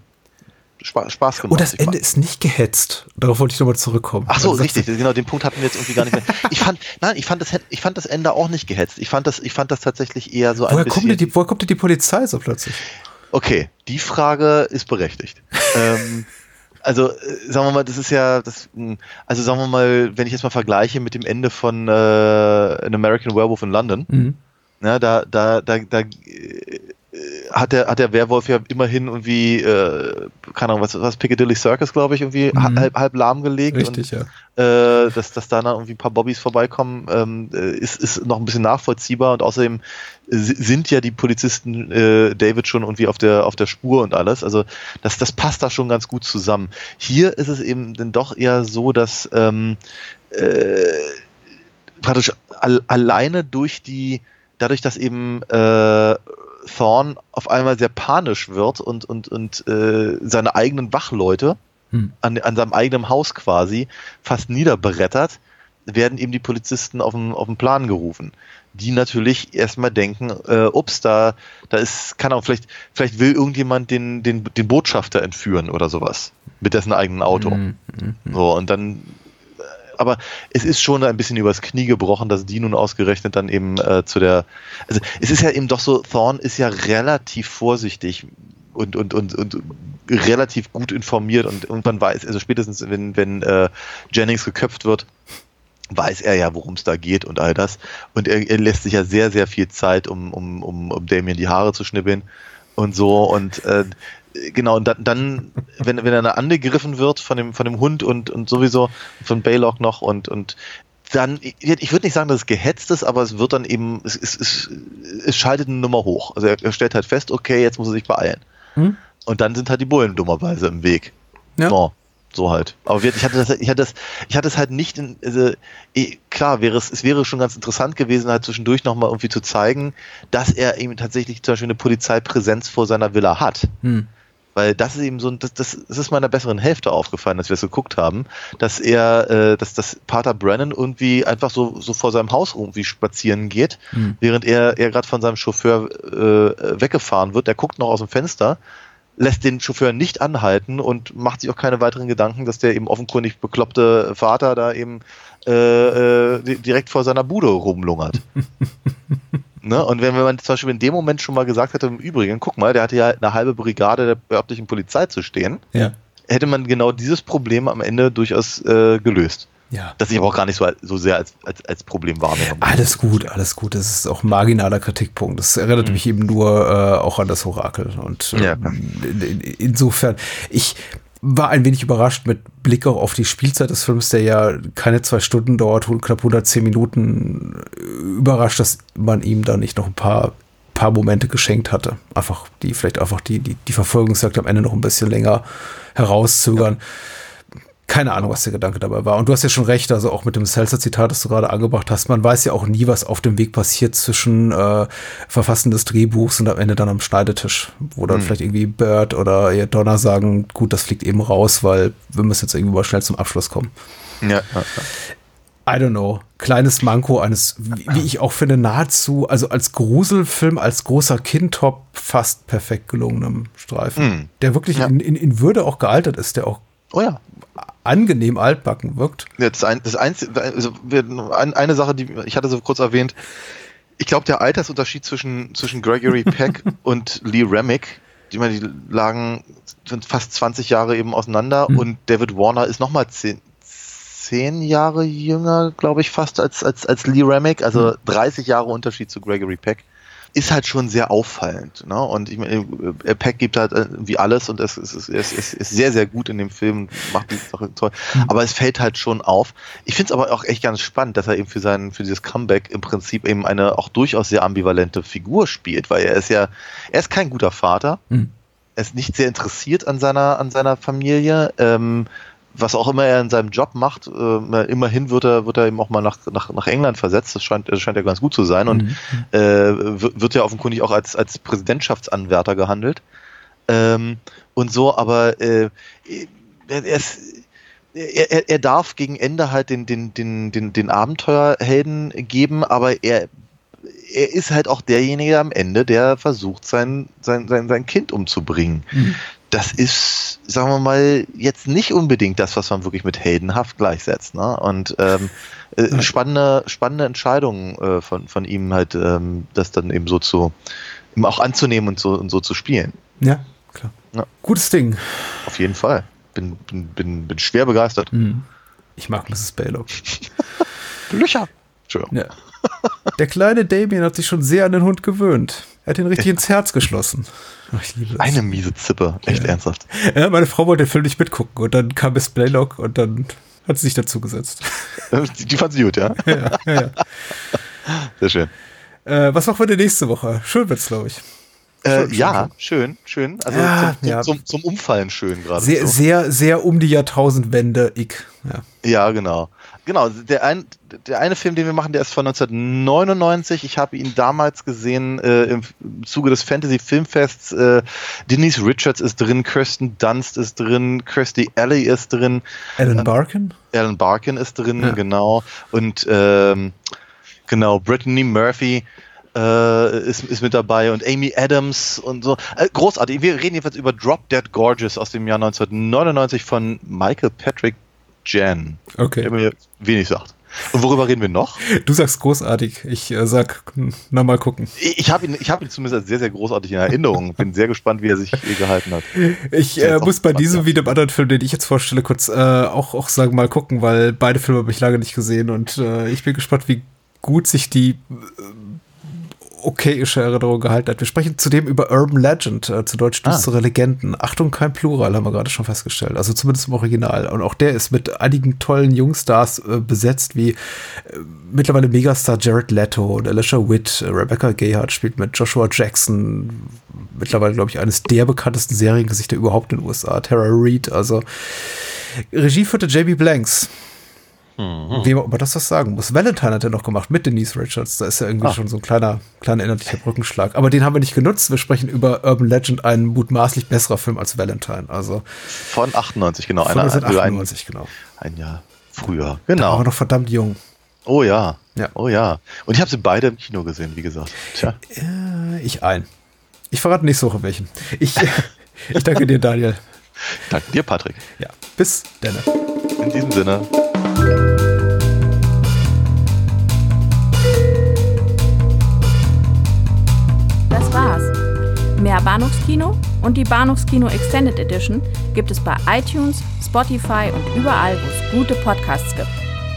Spa Spaß gemacht. Oh, das Ende ist nicht gehetzt. Darauf wollte ich nochmal zurückkommen. Ach so, sagst, richtig, genau, den Punkt hatten wir jetzt irgendwie gar nicht mehr. Ich fand, nein, ich fand das, ich fand das Ende auch nicht gehetzt. Ich fand das, ich fand das tatsächlich eher so ein Woher bisschen. kommt, die, woher kommt denn die Polizei so plötzlich? Okay, die Frage ist berechtigt. ähm, also, äh, sagen wir mal, das ist ja, das, mh, also sagen wir mal, wenn ich jetzt mal vergleiche mit dem Ende von äh, An American Werewolf in London, Mhm. ja, da, da, da, da äh, hat der, hat der Werwolf ja immerhin irgendwie, äh, keine Ahnung, was, was Piccadilly Circus, glaube ich, irgendwie Mhm. halb, halb lahmgelegt. Richtig, und, ja. äh, dass, dass da dann irgendwie ein paar Bobbys vorbeikommen, ähm, äh, ist, ist noch ein bisschen nachvollziehbar und außerdem si- sind ja die Polizisten äh, David schon irgendwie auf der, auf der Spur und alles. Also das, das passt da schon ganz gut zusammen. Hier ist es eben dann doch eher so, dass ähm, äh, praktisch al alleine durch die, dadurch, dass eben äh, Thorn auf einmal sehr panisch wird und, und, und äh, seine eigenen Wachleute Hm. an, an seinem eigenen Haus quasi fast niederbrettert, werden eben die Polizisten auf den, auf den Plan gerufen. Die natürlich erstmal denken, äh, ups, da, da ist, keine Ahnung, vielleicht, vielleicht will irgendjemand den, den, den Botschafter entführen oder sowas. Mit dessen eigenen Auto. Mhm. So, und dann, aber es ist schon ein bisschen übers Knie gebrochen, dass die nun ausgerechnet dann eben äh, zu der, also es ist ja eben doch so, Thorn ist ja relativ vorsichtig und, und, und, und relativ gut informiert und irgendwann weiß, also spätestens wenn, wenn äh, Jennings geköpft wird, weiß er ja, worum es da geht und all das. Und er, er lässt sich ja sehr, sehr viel Zeit, um, um, um, um Damien die Haare zu schnippeln und so. Und äh, genau, und dann, dann wenn, wenn er dann angegriffen wird von dem, von dem Hund und, und sowieso von Baylock noch und, und dann, ich, ich würde nicht sagen, dass es gehetzt ist, aber es wird dann eben, es, es, es, es schaltet eine Nummer hoch. Also er, stellt halt fest, okay, jetzt muss er sich beeilen. Hm? Und dann sind halt die Bullen dummerweise im Weg. Ja. So. So halt. Aber ich hatte das, ich hatte das, ich hatte es halt nicht in, also, eh, klar wäre es, es wäre schon ganz interessant gewesen, halt zwischendurch nochmal irgendwie zu zeigen, dass er eben tatsächlich zum Beispiel eine Polizeipräsenz vor seiner Villa hat. Hm. Weil das ist eben so, das, das, das ist meiner besseren Hälfte aufgefallen, als wir es geguckt haben, dass er, äh, dass das Pater Brennan irgendwie einfach so, so vor seinem Haus irgendwie spazieren geht, Hm. während er, er gerade von seinem Chauffeur äh, weggefahren wird. Der guckt noch aus dem Fenster, lässt den Chauffeur nicht anhalten und macht sich auch keine weiteren Gedanken, dass der eben offenkundig bekloppte Vater da eben äh, äh, di- direkt vor seiner Bude rumlungert. Ne? Und wenn man zum Beispiel in dem Moment schon mal gesagt hätte, im Übrigen, guck mal, der hatte ja eine halbe Brigade der örtlichen Polizei zu stehen, Ja. hätte man genau dieses Problem am Ende durchaus äh, gelöst. Ja. Das ich aber auch gar nicht so, so sehr als, als, als Problem wahrnehme. Alles gut, alles gut. Das ist auch ein marginaler Kritikpunkt. Das erinnert mich eben nur äh, auch an das Orakel. Und äh, Ja. in, in, insofern, ich war ein wenig überrascht mit Blick auch auf die Spielzeit des Films, der ja keine zwei Stunden dauert, knapp 110 Minuten, äh, überrascht, dass man ihm da nicht noch ein paar paar Momente geschenkt hatte. Einfach, die vielleicht einfach die, die, die Verfolgungsjagd am Ende noch ein bisschen länger herauszögern. Keine Ahnung, was der Gedanke dabei war. Und du hast ja schon recht, also auch mit dem Seltzer-Zitat, das du gerade angebracht hast. Man weiß ja auch nie, was auf dem Weg passiert zwischen äh, Verfassen des Drehbuchs und am Ende dann am Schneidetisch, wo dann vielleicht irgendwie Bird oder ihr Donner sagen, gut, das fliegt eben raus, weil wir müssen jetzt irgendwie mal schnell zum Abschluss kommen. Ja, ja, ja. I don't know, kleines Manko eines, wie, wie ich auch finde, nahezu, also als Gruselfilm, als großer Kindtop fast perfekt gelungenem Streifen, Hm. der wirklich Ja. in, in, in Würde auch gealtert ist, der auch Oh ja. Angenehm altbacken wirkt. Das, ein, das Einzige, also eine Sache, die ich hatte so kurz erwähnt. Ich glaube, der Altersunterschied zwischen, zwischen Gregory Peck und Lee Remick, die, meine, die lagen sind fast 20 Jahre eben auseinander Mhm. und David Warner ist nochmal 10, 10 Jahre jünger, glaube ich, fast als, als, als Lee Remick, also 30 Jahre Unterschied zu Gregory Peck. Ist halt schon sehr auffallend. Ne? Und ich meine, äh, Peck gibt halt irgendwie alles und es ist, es ist, ist sehr, sehr gut in dem Film macht die Sache toll. Aber es fällt halt schon auf. Ich finde es aber auch echt ganz spannend, dass er eben für sein, für dieses Comeback im Prinzip eben eine auch durchaus sehr ambivalente Figur spielt, weil er ist ja, er ist kein guter Vater. Hm. Er ist nicht sehr interessiert an seiner, an seiner Familie. Ähm, was auch immer er in seinem Job macht, äh, immerhin wird er, wird er eben auch mal nach, nach, nach England versetzt. Das scheint, das scheint ja ganz gut zu sein. Und Mhm. äh, wird wird ja offenkundig auch als, als Präsidentschaftsanwärter gehandelt. Ähm, und so, aber äh, er, er, ist, er- er darf gegen Ende halt den, den, den, den, den Abenteuerhelden geben, aber er, er ist halt auch derjenige am Ende, der versucht, sein, sein, sein, sein Kind umzubringen. Mhm. Das ist, sagen wir mal, jetzt nicht unbedingt das, was man wirklich mit heldenhaft gleichsetzt. Ne? Und ähm, äh, spannende, spannende Entscheidungen äh, von, von ihm halt, ähm, das dann eben so zu, ihm auch anzunehmen und so, und so zu spielen. Ja, klar. Ja. Gutes Ding. Auf jeden Fall. Bin, bin, bin, bin schwer begeistert. Mhm. Ich mag Mrs. Baylock. Löcher. Entschuldigung. Ja. Der kleine Damien hat sich schon sehr an den Hund gewöhnt. Er hat ihn richtig ins Herz geschlossen. Ach, ich liebe das. Eine miese Zippe, echt Ja. ernsthaft. Ja, meine Frau wollte den Film nicht mitgucken und dann kam Miss Blaylock und dann hat sie sich dazu gesetzt. Die, die fand sie gut, ja? ja, ja, ja. Sehr schön. Äh, was machen wir denn nächste Woche? Schön wird's, glaube ich. Äh, Schon, ja, schön, schön. Also Ja, zum, zum, ja. Zum, zum Umfallen schön gerade. Sehr, so. sehr, sehr um die Jahrtausendwende, ich. Ja. Ja, genau. Genau, der, ein, der eine Film, den wir machen, der ist von 1999. Ich habe ihn damals gesehen äh, im Zuge des Fantasy Filmfests. Äh, Denise Richards ist drin, Kirsten Dunst ist drin, Kirstie Alley ist drin, Alan Barkin? Alan Barkin ist drin, genau. Und ähm, genau, Brittany Murphy äh, ist, ist mit dabei und Amy Adams und so. Äh, großartig. Wir reden jedenfalls über Drop Dead Gorgeous aus dem Jahr 1999 von Michael Patrick Jan, der Okay. mir wenig sagt. Und worüber reden wir noch? Du sagst großartig. Ich äh, sag, hm, na mal gucken. Ich, habe ihn, ich hab ihn zumindest als sehr, sehr großartig in Erinnerung. Bin sehr gespannt, wie er sich hier gehalten hat. Ich äh, muss bei diesem wie dem anderen Film, den ich jetzt vorstelle, kurz äh, auch, auch sagen, mal gucken, weil beide Filme habe ich lange nicht gesehen und äh, ich bin gespannt, wie gut sich die äh, okayische Erinnerung gehalten hat. Wir sprechen zudem über Urban Legend, äh, zu Deutsch Ah. düstere Legenden. Achtung, kein Plural, haben wir gerade schon festgestellt. Also zumindest im Original. Und auch der ist mit einigen tollen Jungstars äh, besetzt, wie äh, mittlerweile Megastar Jared Leto und Alicia Witt. Äh, Rebecca Gayheart spielt mit Joshua Jackson. Mittlerweile, glaube ich, eines der bekanntesten Seriengesichter überhaupt in den USA. Tara Reid, also Regie führte JB Blanks. Wem auch immer das was sagen muss. Valentine hat er noch gemacht mit Denise Richards. Da ist ja irgendwie Ah. schon so ein kleiner, kleiner inhaltlicher Brückenschlag. Aber den haben wir nicht genutzt. Wir sprechen über Urban Legend, ein mutmaßlich besserer Film als Valentine. Also Von 98, genau. von Einer, also ein, 1998, genau. ein Jahr früher. Da war Genau. er noch verdammt jung. Oh ja. Ja. Oh ja. Und ich habe sie beide im Kino gesehen, wie gesagt. Tja. Äh, Ich ein. Ich verrate nicht so welchen. Ich, ich danke dir, Daniel. Danke dir, Patrick. Ja, bis dann. In diesem Sinne. Das war's. Mehr Bahnhofskino und die Bahnhofskino Extended Edition gibt es bei iTunes, Spotify und überall, wo es gute Podcasts gibt.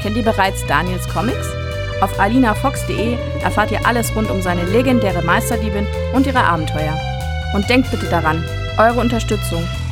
Kennt ihr bereits Daniels Comics? Auf alinafox.de erfahrt ihr alles rund um seine legendäre Meisterdiebin und ihre Abenteuer. Und denkt bitte daran, eure Unterstützung